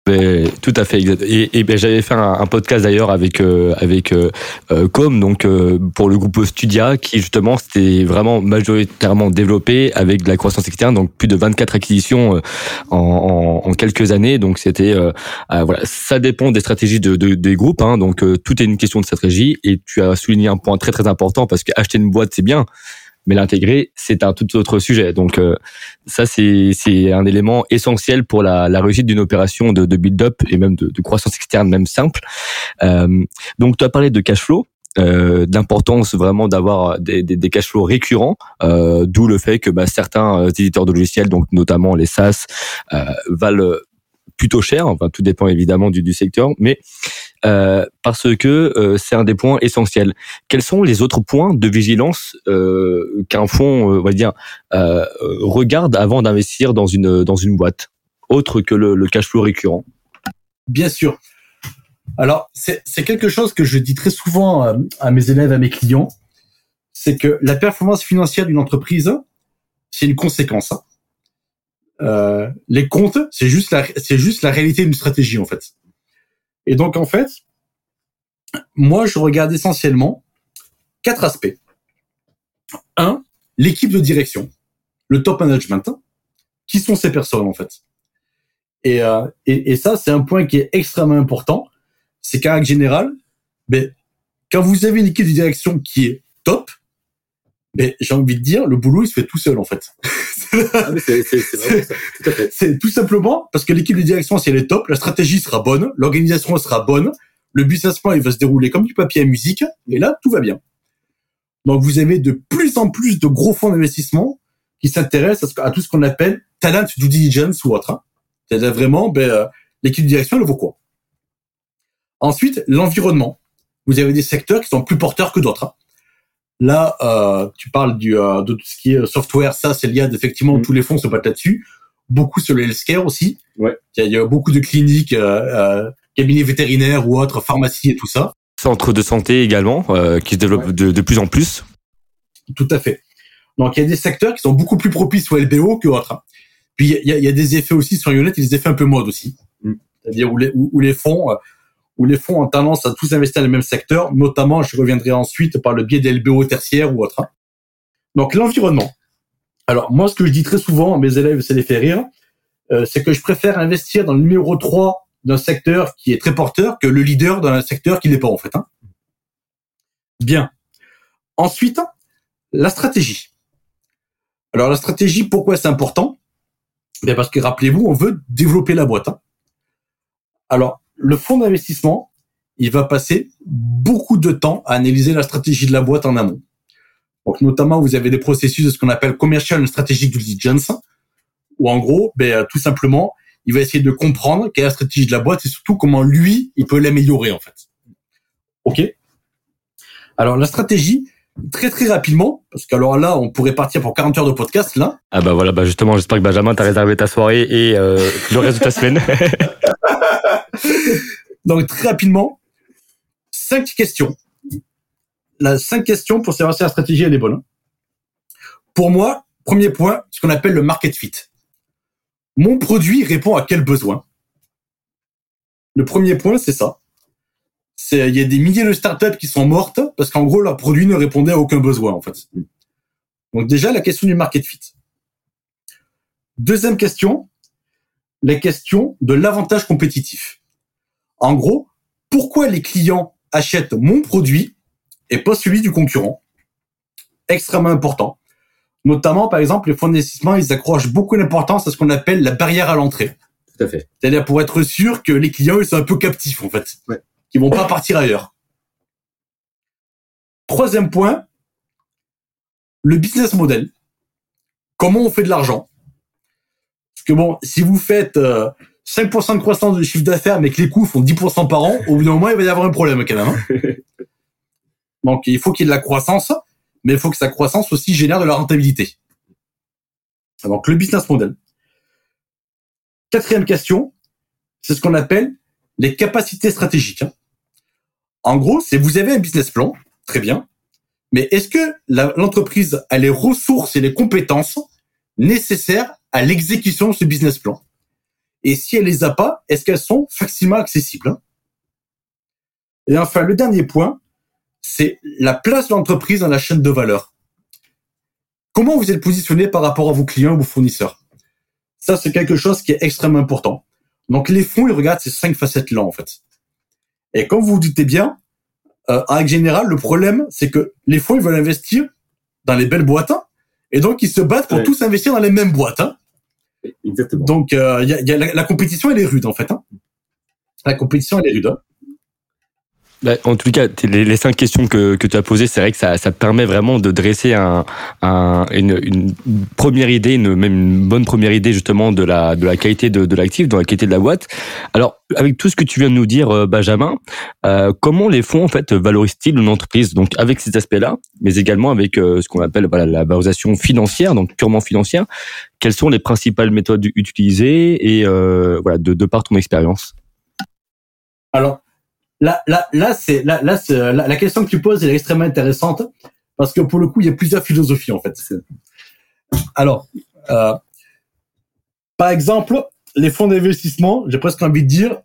Ben, tout à fait. Et, et ben, j'avais fait un, podcast d'ailleurs avec euh, avec euh, euh, Com, donc pour le groupe Studia, qui justement c'était vraiment majoritairement développé avec de la croissance externe, donc plus de 24 acquisitions en, en, en quelques années. Donc c'était voilà, ça dépend des stratégies de, de des groupes. Hein, donc tout est une question de stratégie. Et tu as souligné un point très très important parce que acheter une boîte c'est bien, mais l'intégrer, c'est un tout autre sujet. Donc euh, ça, c'est un élément essentiel pour la, la réussite d'une opération de, de build-up et même de, de, croissance externe, même simple. Euh, donc tu as parlé de cash flow. Euh, d'importance vraiment d'avoir des, des, des, cash flows récurrents, euh, d'où le fait que bah, certains euh, éditeurs de logiciels, donc notamment les SaaS, euh, valent plutôt cher. Enfin, tout dépend évidemment du, du secteur, mais euh, parce que euh, c'est un des points essentiels. Quels sont les autres points de vigilance euh, qu'un fonds, on va dire, regarde avant d'investir dans une dans une boîte, autre que le, le cash flow récurrent? Bien sûr. Alors, c'est quelque chose que je dis très souvent à mes élèves, à mes clients, c'est que la performance financière d'une entreprise, c'est une conséquence. Hein. Euh, les comptes, c'est juste la, c'est juste la réalité d'une stratégie en fait. Et donc en fait, moi je regarde essentiellement quatre aspects. Un, l'équipe de direction, le top management. Qui sont ces personnes en fait? Et, euh, et, et, ça, c'est un point qui est extrêmement important. C'est qu'en règle générale, ben, quand vous avez une équipe de direction qui est mais j'ai envie de dire, le boulot, il se fait tout seul, en fait. Ah, c'est tout simplement parce que l'équipe de direction, si elle est top, la stratégie sera bonne, l'organisation sera bonne, le business plan, il va se dérouler comme du papier à musique, et là, tout va bien. Donc, vous avez de plus en plus de gros fonds d'investissement qui s'intéressent à, tout ce qu'on appelle talent due diligence ou autre. Hein. C'est-à-dire vraiment, ben, euh, l'équipe de direction, elle vaut quoi? Ensuite, l'environnement. Vous avez des secteurs qui sont plus porteurs que d'autres. Hein. Là, euh, tu parles du, euh, de tout ce qui est software, ça, c'est lié effectivement mm. tous les fonds se battent là-dessus. Beaucoup sur le healthcare aussi. Ouais. Il y, a beaucoup de cliniques, euh, euh, cabinets vétérinaires ou autres, pharmacies et tout ça. Centres de santé également, euh, qui se développent de, de, plus en plus. Tout à fait. Donc, il y a des secteurs qui sont beaucoup plus propices au LBO que autres. Puis, il y a, y a, des effets aussi sur Unit, il y a des effets un peu mode aussi. Mm. C'est-à-dire où les, où, où les fonds où les fonds ont tendance à tous investir dans le même secteur, notamment, je reviendrai ensuite par le biais des LBO tertiaires ou autres. Donc l'environnement. Alors moi, ce que je dis très souvent à mes élèves, c'est les fait rire, euh, c'est que je préfère investir dans le numéro 3 d'un secteur qui est très porteur que le leader d'un secteur qui n'est pas en fait. Hein. Bien. Ensuite, la stratégie. Alors la stratégie, pourquoi c'est important? Ben Parce que rappelez-vous, on veut développer la boîte. Hein. Alors, le fonds d'investissement, il va passer beaucoup de temps à analyser la stratégie de la boîte en amont. Donc notamment, vous avez des processus de ce qu'on appelle commercial strategic due diligence, où en gros, ben, euh, tout simplement, il va essayer de comprendre quelle est la stratégie de la boîte et surtout comment lui, il peut l'améliorer en fait. Ok? Alors la stratégie, très très rapidement, parce qu'alors là, on pourrait partir pour 40 heures de podcast là. Ah bah voilà, bah justement, j'espère que Benjamin t'a réservé ta soirée et euh, le reste de ta semaine. Donc très rapidement, cinq questions. La cinq questions pour savoir si la stratégie elle est bonne. Pour moi, premier point, ce qu'on appelle le market fit. Mon produit répond à quel besoin? Le premier point, c'est ça. C'est il y a des milliers de startups qui sont mortes parce qu'en gros leur produit ne répondait à aucun besoin en fait. Donc déjà la question du market fit. Deuxième question, la question de l'avantage compétitif. En gros, pourquoi les clients achètent mon produit et pas celui du concurrent? Extrêmement important. Notamment, par exemple, les fonds d'investissement, ils accrochent beaucoup d'importance à ce qu'on appelle la barrière à l'entrée. Tout à fait. C'est-à-dire pour être sûr que les clients, ils sont un peu captifs, en fait. Ouais. Qu'ils vont pas partir ailleurs. Troisième point, le business model. Comment on fait de l'argent? Parce que bon, si vous faites euh, 5% de croissance de chiffre d'affaires, mais que les coûts font 10% par an, au bout d'un moment, il va y avoir un problème quand même. Hein. Donc, il faut qu'il y ait de la croissance, mais il faut que sa croissance aussi génère de la rentabilité. Donc, le business model. Quatrième question, c'est ce qu'on appelle les capacités stratégiques. En gros, c'est vous avez un business plan, très bien, mais est-ce que l'entreprise a les ressources et les compétences nécessaires à l'exécution de ce business plan? Et si elle les a pas, est-ce qu'elles sont facilement accessibles Et enfin, le dernier point, c'est la place de l'entreprise dans la chaîne de valeur. Comment vous êtes positionné par rapport à vos clients ou vos fournisseurs? Ça, c'est quelque chose qui est extrêmement important. Donc, les fonds, ils regardent ces cinq facettes-là, en fait. Et comme vous vous doutez bien, euh, en général, le problème, c'est que les fonds, ils veulent investir dans les belles boîtes, hein, et donc ils se battent pour tous investir dans les mêmes boîtes. Hein. Exactement. Donc, euh, y a, y a la, compétition, elle est rude, en fait. Hein. La compétition, elle est rude. Hein. Bah, en tout cas, les, cinq questions que, tu as posées, c'est vrai que ça, ça permet vraiment de dresser un, un, une, première idée, une, même une bonne première idée justement de la, qualité de, de l'actif, de la qualité de la boîte. Alors, avec tout ce que tu viens de nous dire, euh, Benjamin, euh, comment les fonds en fait valorisent-ils une entreprise? Donc, avec ces aspects-là, mais également avec euh, ce qu'on appelle voilà, la valorisation financière, donc purement financière. Quelles sont les principales méthodes utilisées et euh, voilà, de, de par ton expérience? Alors, là, là, là, c'est là, là, la, question que tu poses est extrêmement intéressante parce que pour le coup, il y a plusieurs philosophies en fait. Alors, euh, par exemple, les fonds d'investissement, j'ai presque envie de dire,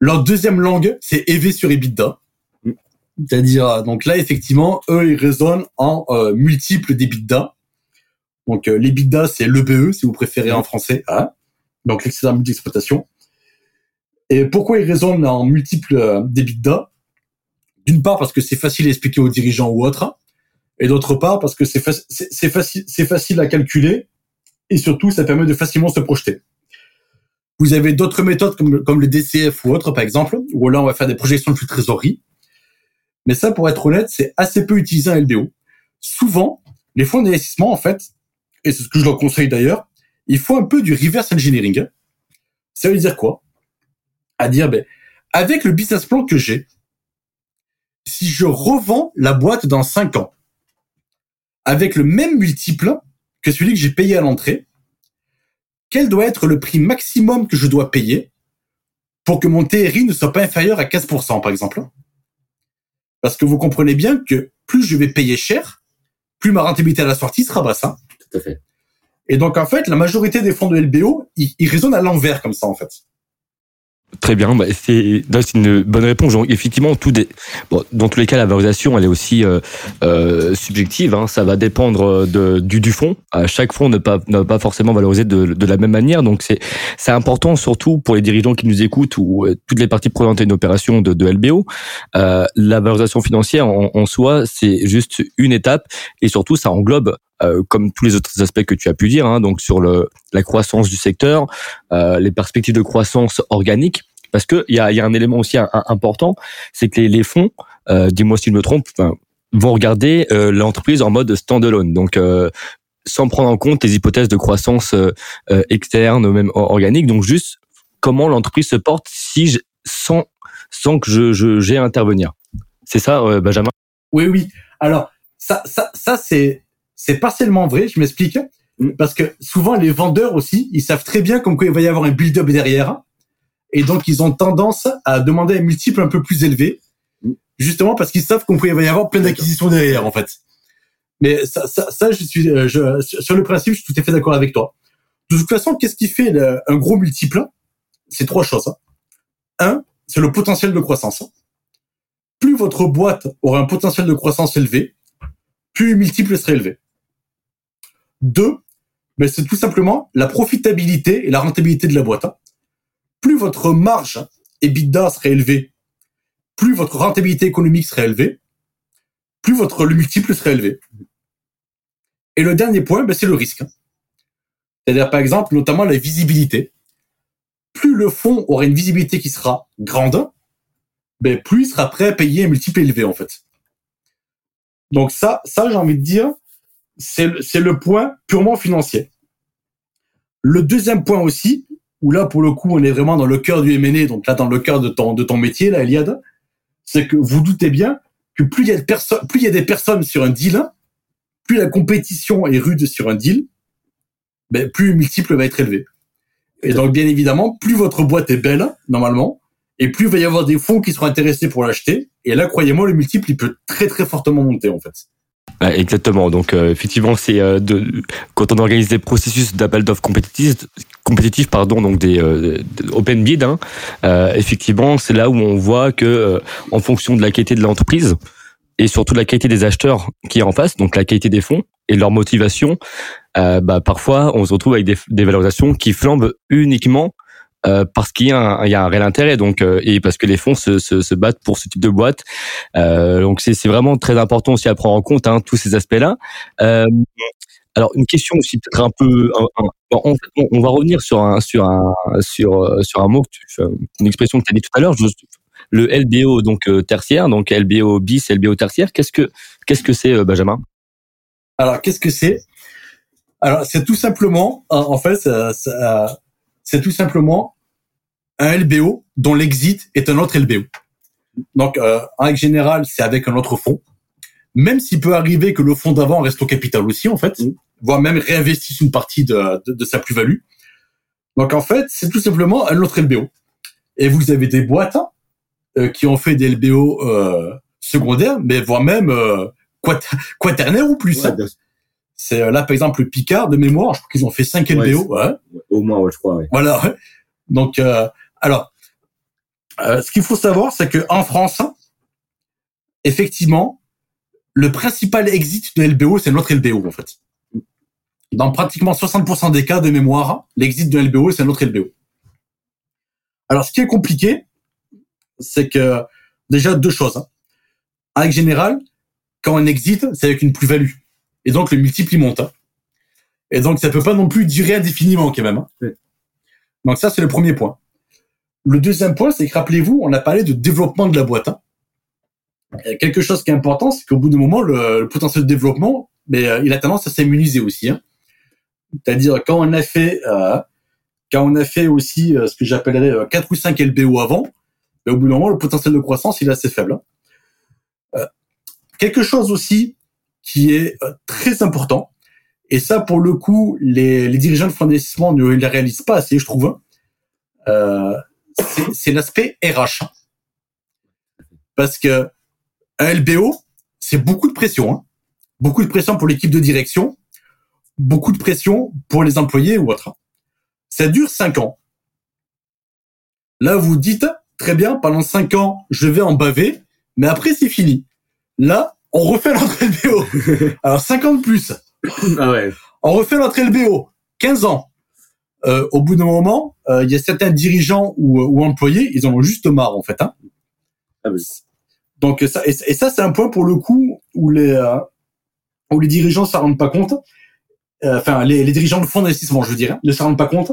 leur deuxième langue, c'est EV sur EBITDA. C'est-à-dire, donc là, effectivement, eux, ils raisonnent en euh, multiples d'EBITDA. Donc, euh, l'EBITDA, c'est l'EBE, si vous préférez en français. Hein donc, l'excédent d'exploitation. Et pourquoi ils raisonnent en multiples euh, d'EBITDA D'une part parce que c'est facile à expliquer aux dirigeants ou autres, et d'autre part parce que c'est facile, facile à calculer, et surtout ça permet de facilement se projeter. Vous avez d'autres méthodes comme, comme le DCF ou autre, par exemple, où là on va faire des projections de flux de trésorerie. Mais ça, pour être honnête, c'est assez peu utilisé en LBO. Souvent, les fonds d'investissement, en fait, et c'est ce que je leur conseille d'ailleurs, il faut un peu du reverse engineering. Ça veut dire quoi? À dire, ben, avec le business plan que j'ai, si je revends la boîte dans 5 ans, avec le même multiple que celui que j'ai payé à l'entrée, quel doit être le prix maximum que je dois payer pour que mon TRI ne soit pas inférieur à 15%, par exemple? Parce que vous comprenez bien que plus je vais payer cher, plus ma rentabilité à la sortie sera basse. Hein. Tout à fait. Et donc, en fait, la majorité des fonds de LBO, ils, ils raisonnent à l'envers comme ça, en fait. Très bien, bah, c'est une bonne réponse. Effectivement, dans tous les cas, la valorisation, elle est aussi euh, euh, subjective. Hein. Ça va dépendre du, du fonds. chaque fonds ne pas, ne pas forcément valoriser de, la même manière. Donc, c'est c'est important, surtout pour les dirigeants qui nous écoutent ou euh, toutes les parties prenantes à une opération de, LBO. La valorisation financière en soi, c'est juste une étape et surtout, ça englobe euh, comme tous les autres aspects que tu as pu dire, hein, donc sur la croissance du secteur, euh, les perspectives de croissance organique, parce que il y a, y a, un élément aussi important, c'est que les, fonds, euh, dis-moi si je me trompe, vont regarder l'entreprise en mode standalone, donc sans prendre en compte les hypothèses de croissance externe, même organique, donc juste comment l'entreprise se porte si sans sans que je j'ai à intervenir. C'est ça, Benjamin? Oui, oui. Alors ça, ça, ça c'est c'est partiellement vrai, je m'explique. Parce que souvent, les vendeurs aussi, ils savent très bien comme quoi il va y avoir un build-up derrière. Et donc, ils ont tendance à demander un multiple un peu plus élevé. Justement parce qu'ils savent qu'on il va y avoir plein d'acquisitions derrière, en fait. Mais ça, ça, ça je suis, euh, je, sur le principe, je suis tout à fait d'accord avec toi. De toute façon, qu'est-ce qui fait le, un gros multiple? C'est trois choses. Hein. Un, c'est le potentiel de croissance. Plus votre boîte aura un potentiel de croissance élevé, plus le multiple sera élevé. Deux, ben c'est tout simplement la profitabilité et la rentabilité de la boîte. Plus votre marge EBITDA serait élevée, plus votre rentabilité économique serait élevée, plus votre le multiple serait élevé. Et le dernier point, ben c'est le risque. C'est-à-dire, par exemple, notamment la visibilité. Plus le fonds aura une visibilité qui sera grande, ben plus il sera prêt à payer un multiple élevé, en fait. Donc ça, ça j'ai envie de dire, c'est le point purement financier. Le deuxième point aussi, où là pour le coup on est vraiment dans le cœur du M&A, donc là dans le cœur de ton de ton métier là, Eliade, c'est que vous doutez bien que plus il y a de personnes, plus il y a des personnes sur un deal, plus la compétition est rude sur un deal, ben plus le multiple va être élevé. Et donc, bien évidemment, plus votre boîte est belle, normalement, et plus il va y avoir des fonds qui seront intéressés pour l'acheter. Et là, croyez-moi, le multiple, il peut très, très fortement monter, en fait. Exactement. Donc, euh, effectivement, c'est euh, de, quand on organise des processus d'appel d'offres compétitifs, compétitifs, pardon, donc des, euh, open bid, hein, effectivement, c'est là où on voit que, en fonction de la qualité de l'entreprise et surtout de la qualité des acheteurs qui est en face, donc la qualité des fonds et leur motivation, bah, parfois, on se retrouve avec des, des valorisations qui flambent uniquement euh, parce qu'il y, un, y a un réel intérêt donc euh, et parce que les fonds se, se, se, battent pour ce type de boîte. Euh, donc c'est, vraiment très important aussi à prendre en compte hein, tous ces aspects là euh, alors une question aussi peut-être un peu on, on, va revenir sur un sur un sur sur un mot une expression que tu as dit tout à l'heure le LBO donc tertiaire donc LBO bis LBO tertiaire. Qu'est-ce que qu'est-ce que c'est Benjamin? Alors qu'est-ce que c'est? Alors c'est tout simplement en fait ça, ça c'est tout simplement un LBO dont l'exit est un autre LBO. Donc, euh, en règle générale, c'est avec un autre fonds. Même s'il peut arriver que le fonds d'avant reste au capital aussi, en fait, voire même réinvestisse une partie de, de, sa plus-value. Donc, en fait, c'est tout simplement un autre LBO. Et vous avez des boîtes euh, qui ont fait des LBO euh, secondaires, mais voire même euh, quaternaires ou plus. Hein. C'est euh, là, par exemple, le Picard de mémoire. Je crois qu'ils ont fait 5 LBO. Ouais, Au moins, je crois. Voilà. Donc, euh, alors, euh, ce qu'il faut savoir, c'est que en France, effectivement, le principal exit de LBO, c'est notre LBO en fait. Dans pratiquement 60% des cas de mémoire, l'exit de LBO, c'est notre LBO. Alors, ce qui est compliqué, c'est que déjà deux choses. Hein. En règle générale, quand on exit, c'est avec une plus-value et donc le multiple il monte. Hein. Et donc ça peut pas non plus durer indéfiniment quand même. Hein. Donc ça c'est le premier point. Le deuxième point, c'est que rappelez-vous, on a parlé de développement de la boîte. Hein. quelque chose qui est important, c'est qu'au bout d'un moment, le, potentiel de développement, mais euh, il a tendance à s'immuniser aussi. C'est-à-dire quand on a fait, euh, quand on a fait aussi euh, ce que j'appellerais 4 ou 5 LBO avant, mais au bout d'un moment, le potentiel de croissance, il est assez faible. Hein. quelque chose aussi qui est euh, très important. Et ça, pour le coup, les, les dirigeants de fonds d'investissement ne le réalisent pas assez, je trouve. Hein. Euh, c'est l'aspect RH. Parce que un LBO, c'est beaucoup de pression. Hein. Beaucoup de pression pour l'équipe de direction, beaucoup de pression pour les employés ou autres. Ça dure cinq ans. Là, vous dites, très bien, pendant cinq ans, je vais en baver, mais après, c'est fini. Là, on refait notre LBO. Alors 50 plus. Ah ouais. On refait notre LBO. 15 ans. Euh, au bout d'un moment, euh, il y a certains dirigeants ou, ou, employés, ils en ont juste marre en fait. Hein. Ah oui. Donc ça, et, ça c'est un point pour le coup où les euh, où les dirigeants s'en rendent pas compte. Euh, enfin, les, les, dirigeants de fonds d'investissement, je dirais, ne s'en rendent pas compte.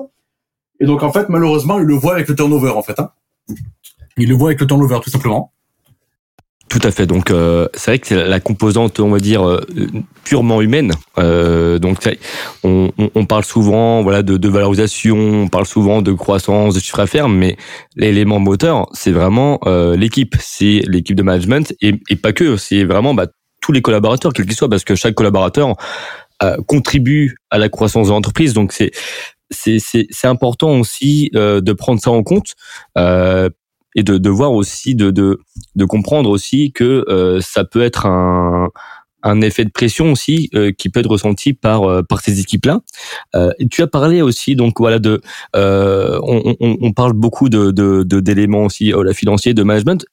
Et donc en fait, malheureusement, ils le voient avec le turnover en fait. Hein. Ils le voient avec le turnover tout simplement. Tout à fait. Donc euh, c'est vrai que c'est la composante, on va dire euh, purement humaine. Euh, donc on, on, parle souvent, voilà, de, de, valorisation, on parle souvent de croissance, de chiffre d'affaires, mais l'élément moteur, c'est vraiment euh, l'équipe, c'est l'équipe de management et, et pas que. C'est vraiment bah, tous les collaborateurs, quels qu'ils soient, parce que chaque collaborateur contribue à la croissance de l'entreprise. Donc c'est c'est important aussi de prendre ça en compte euh, et de, de voir aussi de, de, de comprendre aussi que euh, ça peut être un un effet de pression aussi euh, qui peut être ressenti par euh, par ces équipes-là. Euh, tu as parlé aussi donc voilà de on, on, on, parle beaucoup de d'éléments de, aussi la financier de management.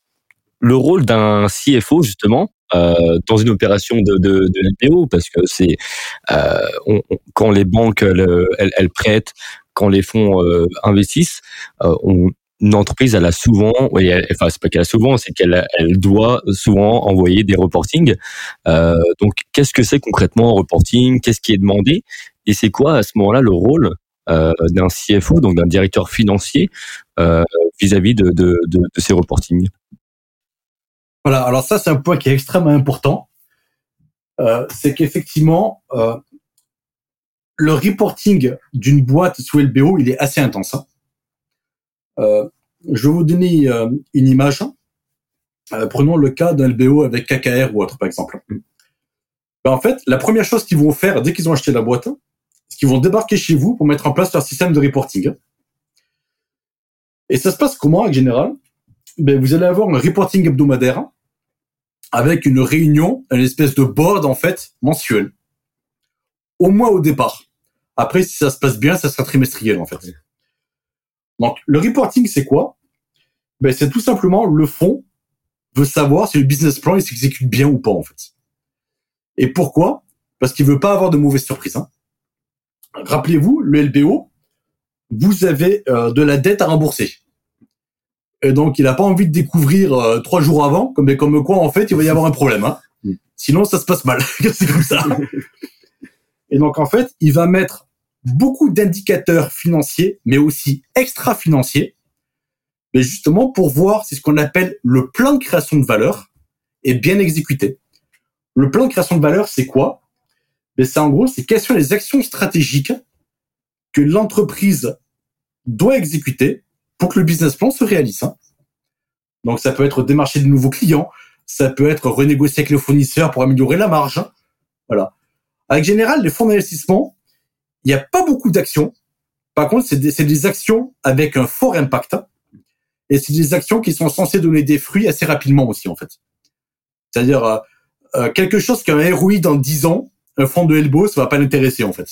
Le rôle d'un CFO justement dans une opération de de, de LPO parce que c'est quand les banques elles, elles, prêtent quand les fonds investissent, on, une entreprise, elle a souvent, enfin c'est pas qu'elle a souvent, c'est qu'elle elle doit souvent envoyer des reportings. Euh, donc qu'est-ce que c'est concrètement un reporting? Qu'est-ce qui est demandé? Et c'est quoi à ce moment-là le rôle euh, d'un CFO, donc d'un directeur financier, euh, vis-à-vis de, ces reportings? Voilà. Alors ça, c'est un point qui est extrêmement important. C'est qu'effectivement, le reporting d'une boîte sous LBO, il est assez intense. Hein. Euh, je vais vous donner euh, une image. Euh, prenons le cas d'un LBO avec KKR ou autre, par exemple. Ben, en fait, la première chose qu'ils vont faire dès qu'ils ont acheté la boîte, c'est qu'ils vont débarquer chez vous pour mettre en place leur système de reporting. Et ça se passe comment en général? Ben, Vous allez avoir un reporting hebdomadaire avec une réunion, une espèce de board en fait mensuel. Au moins au départ. Après, si ça se passe bien, ça sera trimestriel en fait. Donc le reporting, c'est quoi? Ben, C'est tout simplement le fond veut savoir si le business plan il s'exécute bien ou pas en fait. Et pourquoi? Parce qu'il veut pas avoir de mauvaises surprises. Hein. Rappelez-vous, le LBO, vous avez euh, de la dette à rembourser. Et donc, il n'a pas envie de découvrir euh, trois jours avant, comme, comme quoi, en fait, il va y avoir un problème. Hein. Mm. Sinon, ça se passe mal. c'est comme ça. Et donc, en fait, il va mettre beaucoup d'indicateurs financiers, mais aussi extra-financiers, mais justement pour voir si ce qu'on appelle le plan de création de valeur est bien exécuté. Le plan de création de valeur, c'est quoi? Mais ben, c'est en gros, c'est quelles sont les actions stratégiques que l'entreprise doit exécuter pour que le business plan se réalise. Hein. Donc ça peut être démarcher de nouveaux clients, ça peut être renégocier avec le fournisseur pour améliorer la marge. Hein. Voilà. Avec général, les fonds d'investissement, il n'y a pas beaucoup d'actions. Par contre, c'est des, actions avec un fort impact. Hein. Et c'est des actions qui sont censées donner des fruits assez rapidement aussi, en fait. C'est-à-dire, euh, euh, quelque chose qui a un ROI dans 10 ans, un fonds de Elbow, ça va pas l'intéresser, en fait.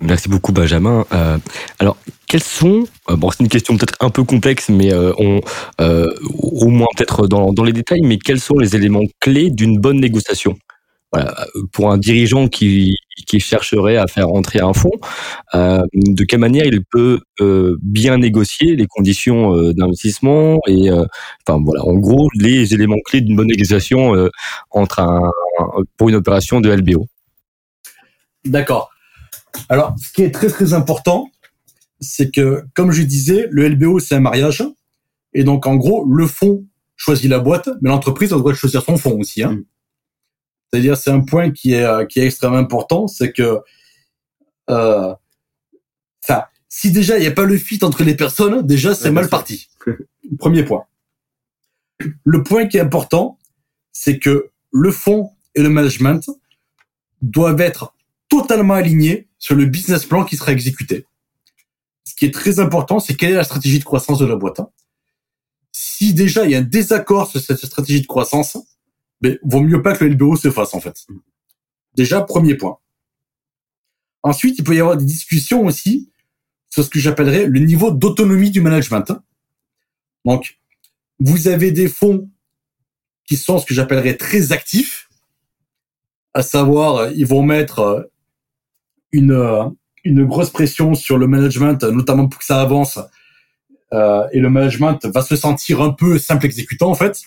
Merci beaucoup Benjamin. Euh, alors, quels sont, bon c'est une question peut-être un peu complexe, mais on, au moins peut-être dans, dans, les détails, mais quels sont les éléments clés d'une bonne négociation? Voilà, Pour un dirigeant qui, qui chercherait à faire entrer un fonds, de quelle manière il peut bien négocier les conditions d'investissement et, enfin voilà, en gros les éléments clés d'une bonne négociation entre un, pour une opération de LBO. D'accord. Alors, ce qui est très très important, c'est que, comme je disais, le LBO, c'est un mariage. Et donc, en gros, le fonds choisit la boîte, mais l'entreprise a le droit de choisir son fonds aussi. Hein. Mm. C'est-à-dire, c'est un point qui est, euh, qui est extrêmement important, c'est que, euh, enfin, si déjà il n'y a pas le fit entre les personnes, déjà c'est mal parti. Premier point. Le point qui est important, c'est que le fonds et le management doivent être totalement alignés sur le business plan qui sera exécuté. Ce qui est très important, c'est quelle est la stratégie de croissance de la boîte. Si déjà il y a un désaccord sur cette stratégie de croissance, ben, vaut mieux pas que le LBO se fasse en fait. Déjà, premier point. Ensuite, il peut y avoir des discussions aussi sur ce que j'appellerais le niveau d'autonomie du management. Donc, vous avez des fonds qui sont ce que j'appellerais très actifs, à savoir, ils vont mettre une, euh, une grosse pression sur le management, notamment pour que ça avance. Euh, et le management va se sentir un peu simple exécutant en fait.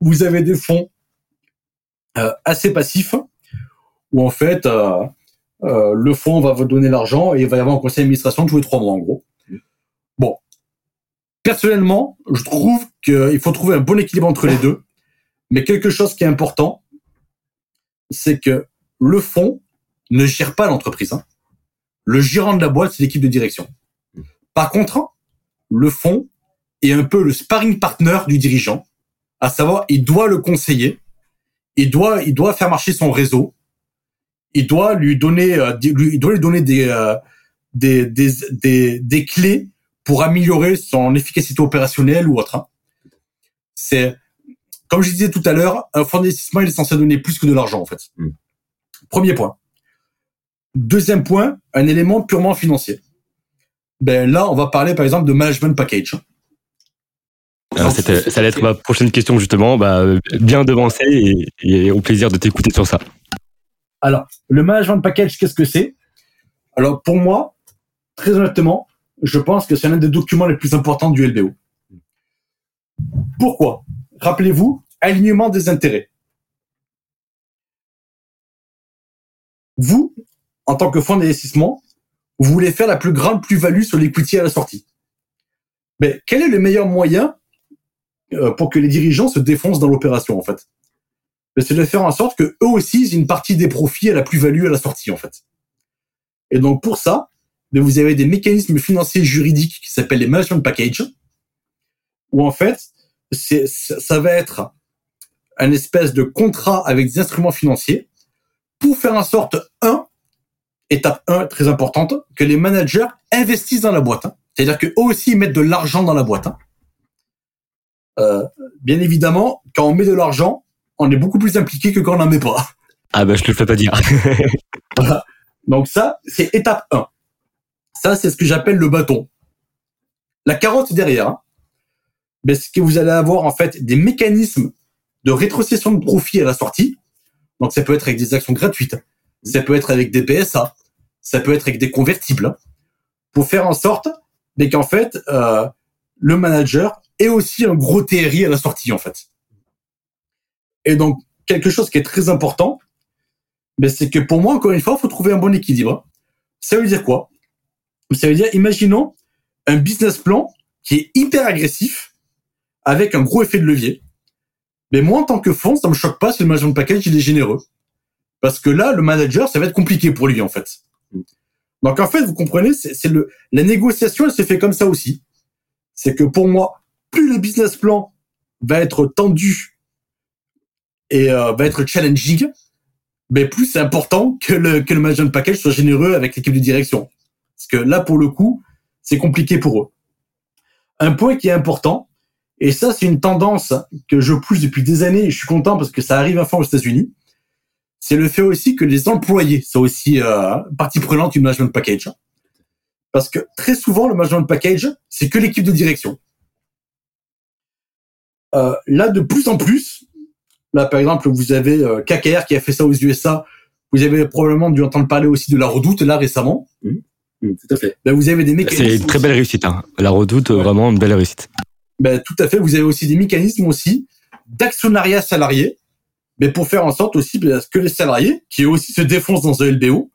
Vous avez des fonds euh, assez passifs où en fait euh, euh, le fonds va vous donner l'argent et il va y avoir un conseil d'administration tous les trois mois en gros. Bon, personnellement, je trouve qu'il faut trouver un bon équilibre entre les deux. Mais quelque chose qui est important, c'est que le fonds ne gère pas l'entreprise. Hein. Le gérant de la boîte, c'est l'équipe de direction. Par contre, le fonds est un peu le sparring partner du dirigeant, à savoir, il doit le conseiller, il doit, il doit faire marcher son réseau, il doit lui donner, euh, il doit lui donner des, euh, des, des, des, des, clés pour améliorer son efficacité opérationnelle ou autre. Hein. C'est, comme je disais tout à l'heure, un fonds d'investissement, il est censé donner plus que de l'argent, en fait. Mm. Premier point. Deuxième point, un élément purement financier. Ben là, on va parler par exemple de management package. Alors, ça allait être ma prochaine question justement, bah, bien devancé et, et au plaisir de t'écouter sur ça. Alors, le management package, qu'est-ce que c'est? Alors, pour moi, très honnêtement, je pense que c'est l'un des documents les plus importants du LBO. Pourquoi? Rappelez-vous, alignement des intérêts. Vous, en tant que fonds d'investissement, vous voulez faire la plus grande plus-value sur l'equity à la sortie. Mais quel est le meilleur moyen euh, pour que les dirigeants se défoncent dans l'opération, en fait C'est de faire en sorte que eux aussi aient une partie des profits à la plus-value à la sortie, en fait. Et donc, pour ça, ben, vous avez des mécanismes financiers juridiques qui s'appellent les management packages, où en fait, ça va être un espèce de contrat avec des instruments financiers pour faire en sorte, un, étape 1 très importante, que les managers investissent dans la boîte. Hein. C'est-à-dire qu'eux aussi mettent de l'argent dans la boîte. Euh, bien évidemment, quand on met de l'argent, on est beaucoup plus impliqué que quand on n'en met pas. Ah bah je te le fais pas dire. Donc ça, c'est étape 1. Ça, c'est ce que j'appelle le bâton. La carotte derrière, hein, ben, c'est que vous allez avoir en fait des mécanismes de rétrocession de profit à la sortie. Donc ça peut être avec des actions gratuites, ça peut être avec des PSA, ça peut être avec des convertibles, pour faire en sorte mais qu'en fait euh, le manager ait aussi un gros TRI à la sortie en fait. Et donc quelque chose qui est très important, mais c'est que pour moi encore une fois, il faut trouver un bon équilibre. Ça veut dire quoi? Ça veut dire, imaginons un business plan qui est hyper agressif avec un gros effet de levier. Mais moi, en tant que fonds, ça me choque pas si le management package il est généreux. Parce que là, le manager, ça va être compliqué pour lui, en fait. Donc, en fait, vous comprenez, c'est le, la négociation, elle se fait comme ça aussi. C'est que pour moi, plus le business plan va être tendu et euh, va être challenging, mais plus c'est important que le, que le management package soit généreux avec l'équipe de direction. Parce que là, pour le coup, c'est compliqué pour eux. Un point qui est important, et ça, c'est une tendance que je pousse depuis des années, et je suis content parce que ça arrive enfin aux États-Unis, c'est le fait aussi que les employés soient aussi euh, partie prenante du management package. Parce que très souvent, le management package, c'est que l'équipe de direction. Euh, là, de plus en plus, là, par exemple, vous avez euh, KKR qui a fait ça aux USA. Vous avez probablement dû entendre parler aussi de la redoute, là, récemment. Hum, tout à fait. Ben, vous avez des mécanismes. C'est une très belle réussite. Hein. La redoute, Ouais. vraiment une belle réussite. Ben, tout à fait. Vous avez aussi des mécanismes aussi d'actionnariat salarié, mais pour faire en sorte aussi ben, que les salariés, qui aussi se défoncent dans un LBO,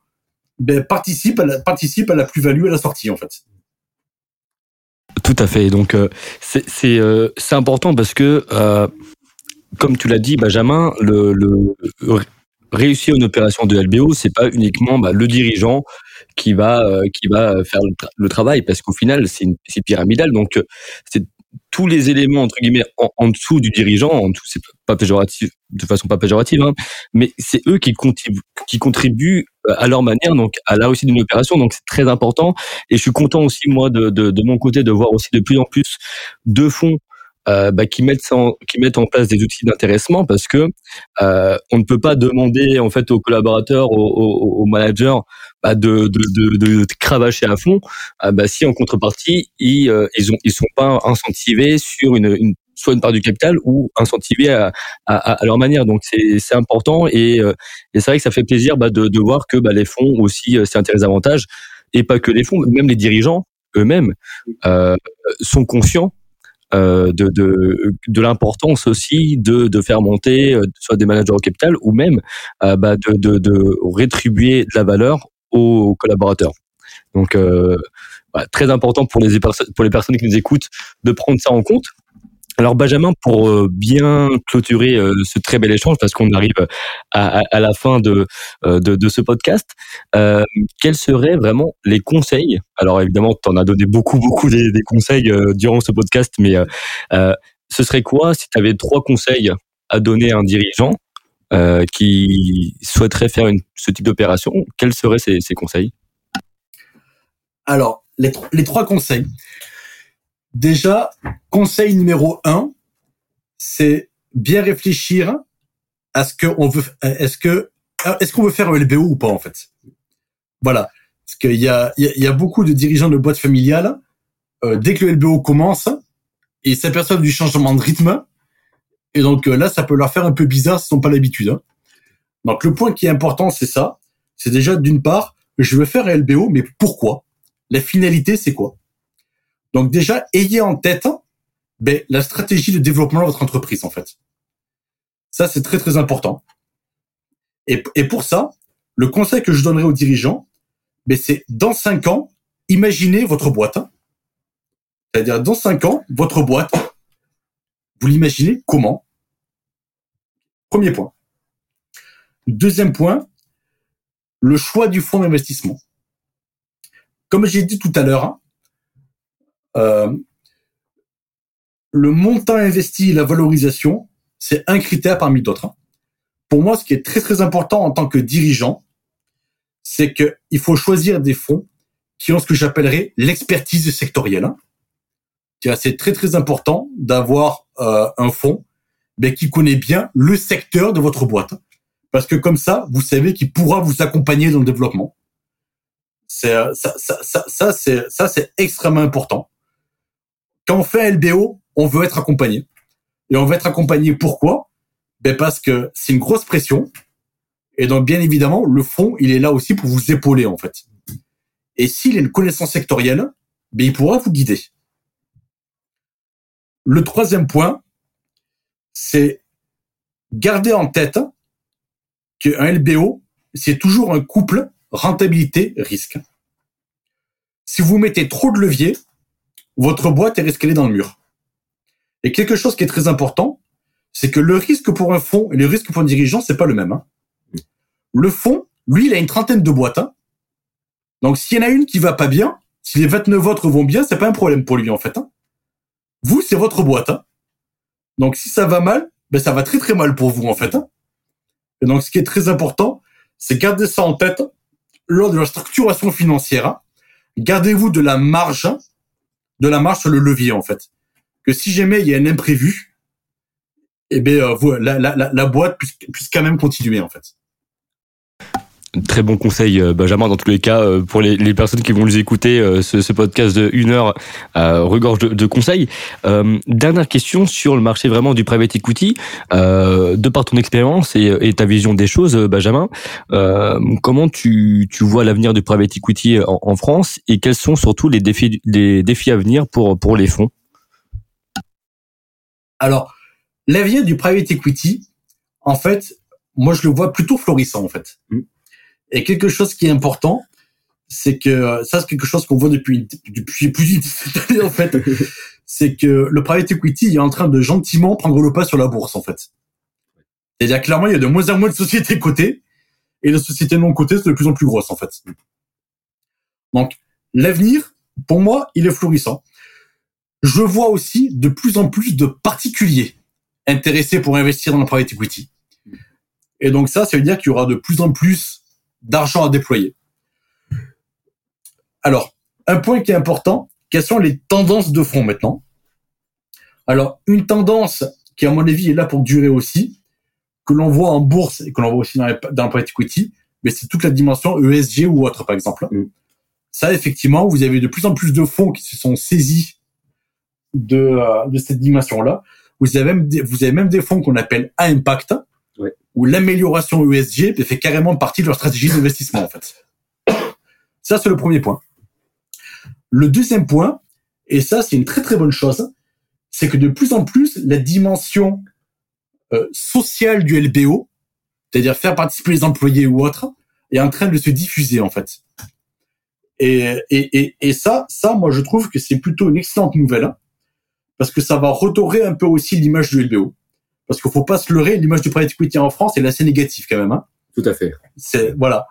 ben, participent à la, participent à la plus-value à la sortie, en fait. Tout à fait. Donc euh, euh, c'est important parce que euh, comme tu l'as dit, Benjamin, le, le ré- réussir une opération de LBO, c'est pas uniquement bah, le dirigeant qui va qui va faire le, tra- le travail parce qu'au final c'est pyramidal. Donc c'est tous les éléments entre guillemets en, dessous du dirigeant, en dessous c'est pas péjoratif de façon pas péjorative, hein, mais c'est eux qui contribuent qui contribuent à leur manière donc à la réussite d'une opération. Donc c'est très important et je suis content aussi moi de, de, de mon côté de voir aussi de plus en plus de fonds euh, bah, qui mettent en, qui mettent en place des outils d'intéressement parce que euh, on ne peut pas demander en fait aux collaborateurs, aux, aux, aux managers bah, de, de, de, de cravacher à fond. Ah, bah, si en contrepartie ils euh, ils ont ils sont pas incentivés sur une, une soit une part du capital ou incentivés à, à, à leur manière. Donc c'est c'est important et, euh, et c'est vrai que ça fait plaisir bah, de, de voir que bah, les fonds aussi euh, s'y intéressent davantage et pas que les fonds, même les dirigeants eux-mêmes euh, sont conscients euh, de, de, de l'importance aussi de, de faire monter euh, soit des managers au capital ou même bah, de, de, de rétribuer de la valeur aux collaborateurs. Donc, euh, bah, très important pour les, pour les personnes qui nous écoutent de prendre ça en compte. Alors Benjamin, pour euh, bien clôturer euh, ce très bel échange, parce qu'on arrive à, la fin de, euh, ce podcast, quels seraient vraiment les conseils? Alors évidemment, tu en as donné beaucoup, beaucoup des, conseils durant ce podcast, mais ce serait quoi si tu avais trois conseils à donner à un dirigeant qui souhaiterait faire ce type d'opération? Quels seraient ces, conseils? Alors, les trois conseils. Déjà, conseil numéro un, c'est bien réfléchir à ce qu'on veut, est-ce que, est-ce qu'on veut faire un LBO ou pas, en fait? Voilà. Parce qu'il y a, il a beaucoup de dirigeants de boîtes familiales, euh, dès que le LBO commence, ils s'aperçoivent du changement de rythme. Et donc euh, là, ça peut leur faire un peu bizarre s'ils n'ont pas l'habitude. hein. Donc le point qui est important, c'est ça. C'est déjà d'une part, je veux faire un LBO, mais pourquoi? La finalité, c'est quoi? Donc déjà, ayez en tête ben, la stratégie de développement de votre entreprise, en fait. Ça, c'est très très important. Et, pour ça, le conseil que je donnerais aux dirigeants, ben, c'est dans cinq ans, imaginez votre boîte. C'est-à-dire, dans cinq ans, votre boîte, vous l'imaginez comment? Premier point. Deuxième point, le choix du fonds d'investissement. Comme j'ai dit tout à l'heure, le montant investi et la valorisation, c'est un critère parmi d'autres. hein. Pour moi, ce qui est très très important en tant que dirigeant, c'est qu'il faut choisir des fonds qui ont ce que j'appellerais l'expertise sectorielle. Hein. C'est très très important d'avoir euh, un fonds qui connaît bien le secteur de votre boîte. Parce que comme ça, vous savez qu'il pourra vous accompagner dans le développement. Euh, ça, ça, ça, ça c'est extrêmement important. Quand on fait LBO, on veut être accompagné. Et on veut être accompagné pourquoi? Ben parce que c'est une grosse pression. Et donc bien évidemment, le fonds, il est là aussi pour vous épauler en fait. Et s'il a une connaissance sectorielle, ben il pourra vous guider. Le troisième point, c'est garder en tête qu'un LBO, c'est toujours un couple rentabilité-risque. Si vous mettez trop de levier, votre boîte est risquée dans le mur. Et quelque chose qui est très important, c'est que le risque pour un fonds et le risque pour un dirigeant, c'est pas le même. Hein. Le fonds, lui, il a une trentaine de boîtes. Hein. Donc, s'il y en a une qui va pas bien, si les 29 autres vont bien, c'est pas un problème pour lui, en fait. Hein. Vous, c'est votre boîte. Donc, si ça va mal, ben, ça va très très mal pour vous, en fait. Et donc, ce qui est très important, c'est garder ça en tête lors de la structuration financière. Gardez-vous de la marge, de la marge sur le levier, en fait. Que si jamais il y a un imprévu, eh bien, euh, la, la, la, boîte puisse, puisse quand même continuer, en fait. Très bon conseil, euh, Benjamin, dans tous les cas, euh, pour les, personnes qui vont nous écouter, euh, ce, podcast de une heure regorge de, conseils. dernière question sur le marché vraiment du private equity. de par ton expérience et, ta vision des choses, Benjamin, comment tu, vois l'avenir du private equity en, France et quels sont surtout les défis, les défis à venir pour, pour les fonds? Alors, l'avenir du private equity, en fait, moi je le vois plutôt florissant en fait. Et quelque chose qui est important, c'est que ça c'est quelque chose qu'on voit depuis depuis plus d'une année en fait, c'est que le private equity est en train de gentiment prendre le pas sur la bourse en fait. C'est-à-dire clairement il y a de moins en moins de sociétés cotées et les sociétés non cotées sont de plus en plus grosses en fait. Donc l'avenir pour moi il est florissant. Je vois aussi de plus en plus de particuliers intéressés pour investir dans le private equity. Et donc ça, ça veut dire qu'il y aura de plus en plus d'argent à déployer. Alors, un point qui est important, quelles sont les tendances de fonds maintenant? Alors, une tendance qui, à mon avis, est là pour durer aussi, que l'on voit en bourse et que l'on voit aussi dans, dans le private equity, mais c'est toute la dimension ESG ou autre, par exemple. Mm. Ça, effectivement, vous avez de plus en plus de fonds qui se sont saisis de, euh, de cette dimension-là. Vous avez même des, vous avez même des fonds qu'on appelle à impact, où l'amélioration ESG fait carrément partie de leur stratégie d'investissement en fait. Ça c'est le premier point. Le deuxième point, et ça c'est une très très bonne chose, c'est que de plus en plus la dimension euh, sociale du LBO, c'est-à-dire faire participer les employés ou autres, est en train de se diffuser en fait. Et, et, et, ça, ça, moi je trouve que c'est plutôt une excellente nouvelle, hein, parce que ça va redorer un peu aussi l'image du LBO parce qu'il faut pas se leurrer, l'image du private equity en France est assez négative quand même. Hein. Tout à fait. C'est voilà.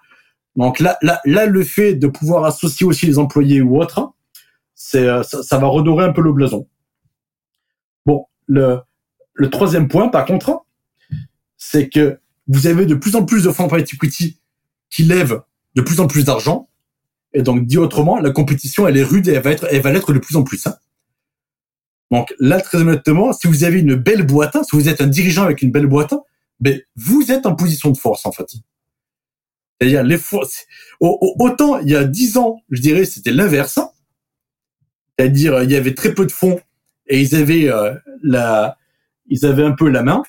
Donc là, là, là, le fait de pouvoir associer aussi les employés ou autres, c'est euh, ça, ça, va redorer un peu le blason. Bon, le, le troisième point, par contre, c'est que vous avez de plus en plus de fonds private equity qui lèvent de plus en plus d'argent. Et donc, dit autrement, la compétition, elle est rude et elle va être, elle va l'être de plus en plus. Hein. Donc là, très honnêtement, si vous avez une belle boîte, si vous êtes un dirigeant avec une belle boîte, ben, vous êtes en position de force, en fait. C'est-à-dire, les forces, autant il y a dix ans, je dirais, c'était l'inverse. C'est-à-dire, il y avait très peu de fonds et ils avaient euh, la, ils avaient un peu la main.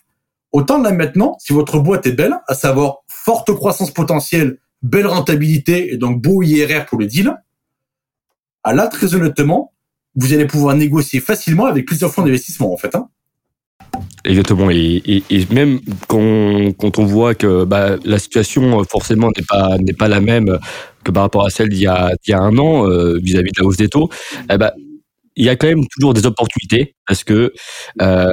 Autant là maintenant, si votre boîte est belle, à savoir forte croissance potentielle, belle rentabilité et donc beau IRR pour le deal, à ah là, très honnêtement, vous allez pouvoir négocier facilement avec plusieurs fonds d'investissement, en fait. Hein. Exactement. Et, même quand, quand, on voit que bah, la situation forcément n'est pas n'est pas la même que par rapport à celle d'il y a, il y a un an euh, vis-à-vis de la hausse des taux, eh ben, il y a quand même toujours des opportunités parce que euh,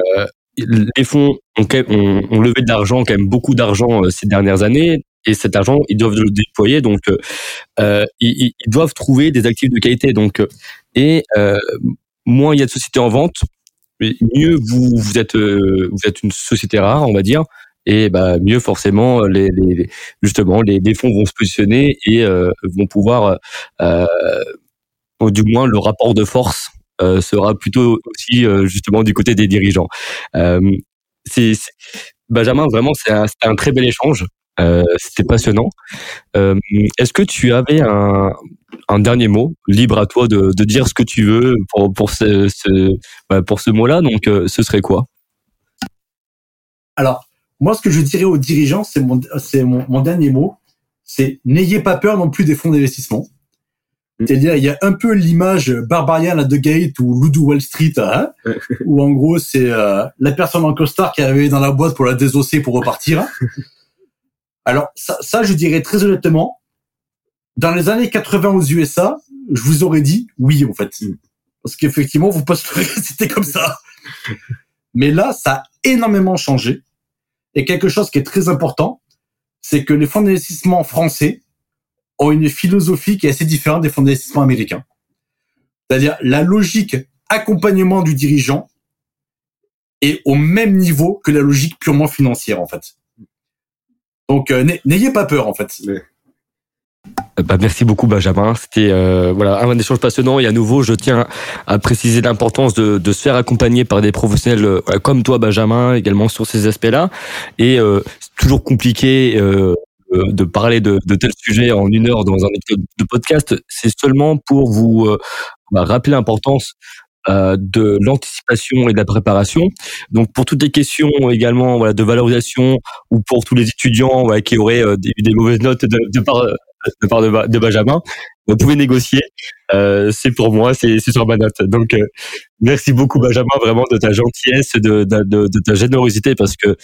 les fonds ont, ont, ont levé de l'argent, quand même beaucoup d'argent euh, ces dernières années, et cet argent, ils doivent le déployer. Donc, euh, ils, ils, doivent trouver des actifs de qualité. Donc, et euh, moins il y a de sociétés en vente, mieux vous, vous êtes, euh, vous êtes une société rare, on va dire, et bah, mieux forcément les, les justement les, les, fonds vont se positionner et vont pouvoir du moins le rapport de force sera plutôt aussi justement du côté des dirigeants. c'est Benjamin, vraiment, c'était un, un, très bel échange. Euh, c'était passionnant. Euh, Est-ce que tu avais un, un, dernier mot, libre à toi de, de, dire ce que tu veux pour, pour ce, ce pour ce mot-là? Donc, euh, ce serait quoi? Alors, moi, ce que je dirais aux dirigeants, c'est mon, c'est mon, mon dernier mot, c'est n'ayez pas peur non plus des fonds d'investissement. C'est-à-dire, il y a un peu l'image Barbarian à The Gate ou Ludo Wall Street, hein, où en gros, c'est euh, la personne en costard qui est arrivée dans la boîte pour la désosser pour repartir. Alors, ça, je dirais très honnêtement, dans les années 80 aux USA, je vous aurais dit oui, en fait. Parce qu'effectivement, vous posterez, c'était comme ça. Mais là, ça a énormément changé. Et quelque chose qui est très important, c'est que les fonds d'investissement français ont une philosophie qui est assez différente des fonds d'investissement américains. C'est-à-dire la logique accompagnement du dirigeant est au même niveau que la logique purement financière en fait. Donc euh, n'ayez pas peur en fait. Bah, merci beaucoup Benjamin. C'était euh, voilà un échange passionnant et à nouveau je tiens à préciser l'importance de, de, se faire accompagner par des professionnels euh, comme toi Benjamin également sur ces aspects-là. Et euh, c'est toujours compliqué euh, de parler de, de tel sujet en une heure dans un épisode de podcast. C'est seulement pour vous bah, rappeler l'importance euh, de l'anticipation et de la préparation. Donc pour toutes les questions également voilà, de valorisation ou pour tous les étudiants qui auraient euh, des, mauvaises notes de, de part, de, de, de, Benjamin, vous pouvez négocier. Euh, c'est pour moi, c'est sur ma note. Donc euh, merci beaucoup Benjamin vraiment de ta gentillesse, de, de, de ta générosité parce que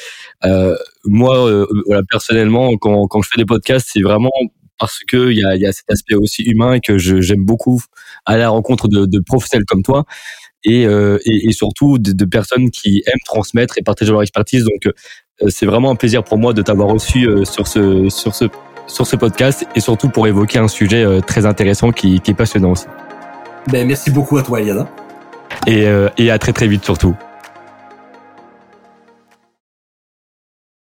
euh, moi voilà personnellement quand, quand je fais des podcasts c'est vraiment parce que il y a, y a, cet aspect aussi humain que j'aime beaucoup à la rencontre de, de professionnels comme toi et, euh, et, et, surtout de, de, personnes qui aiment transmettre et partager leur expertise. Donc euh, c'est vraiment un plaisir pour moi de t'avoir reçu euh, sur ce sur ce sur ce podcast et surtout pour évoquer un sujet euh, très intéressant qui, qui, est passionnant aussi. Ben, merci beaucoup à toi, Eliana. Et, et à très très vite surtout.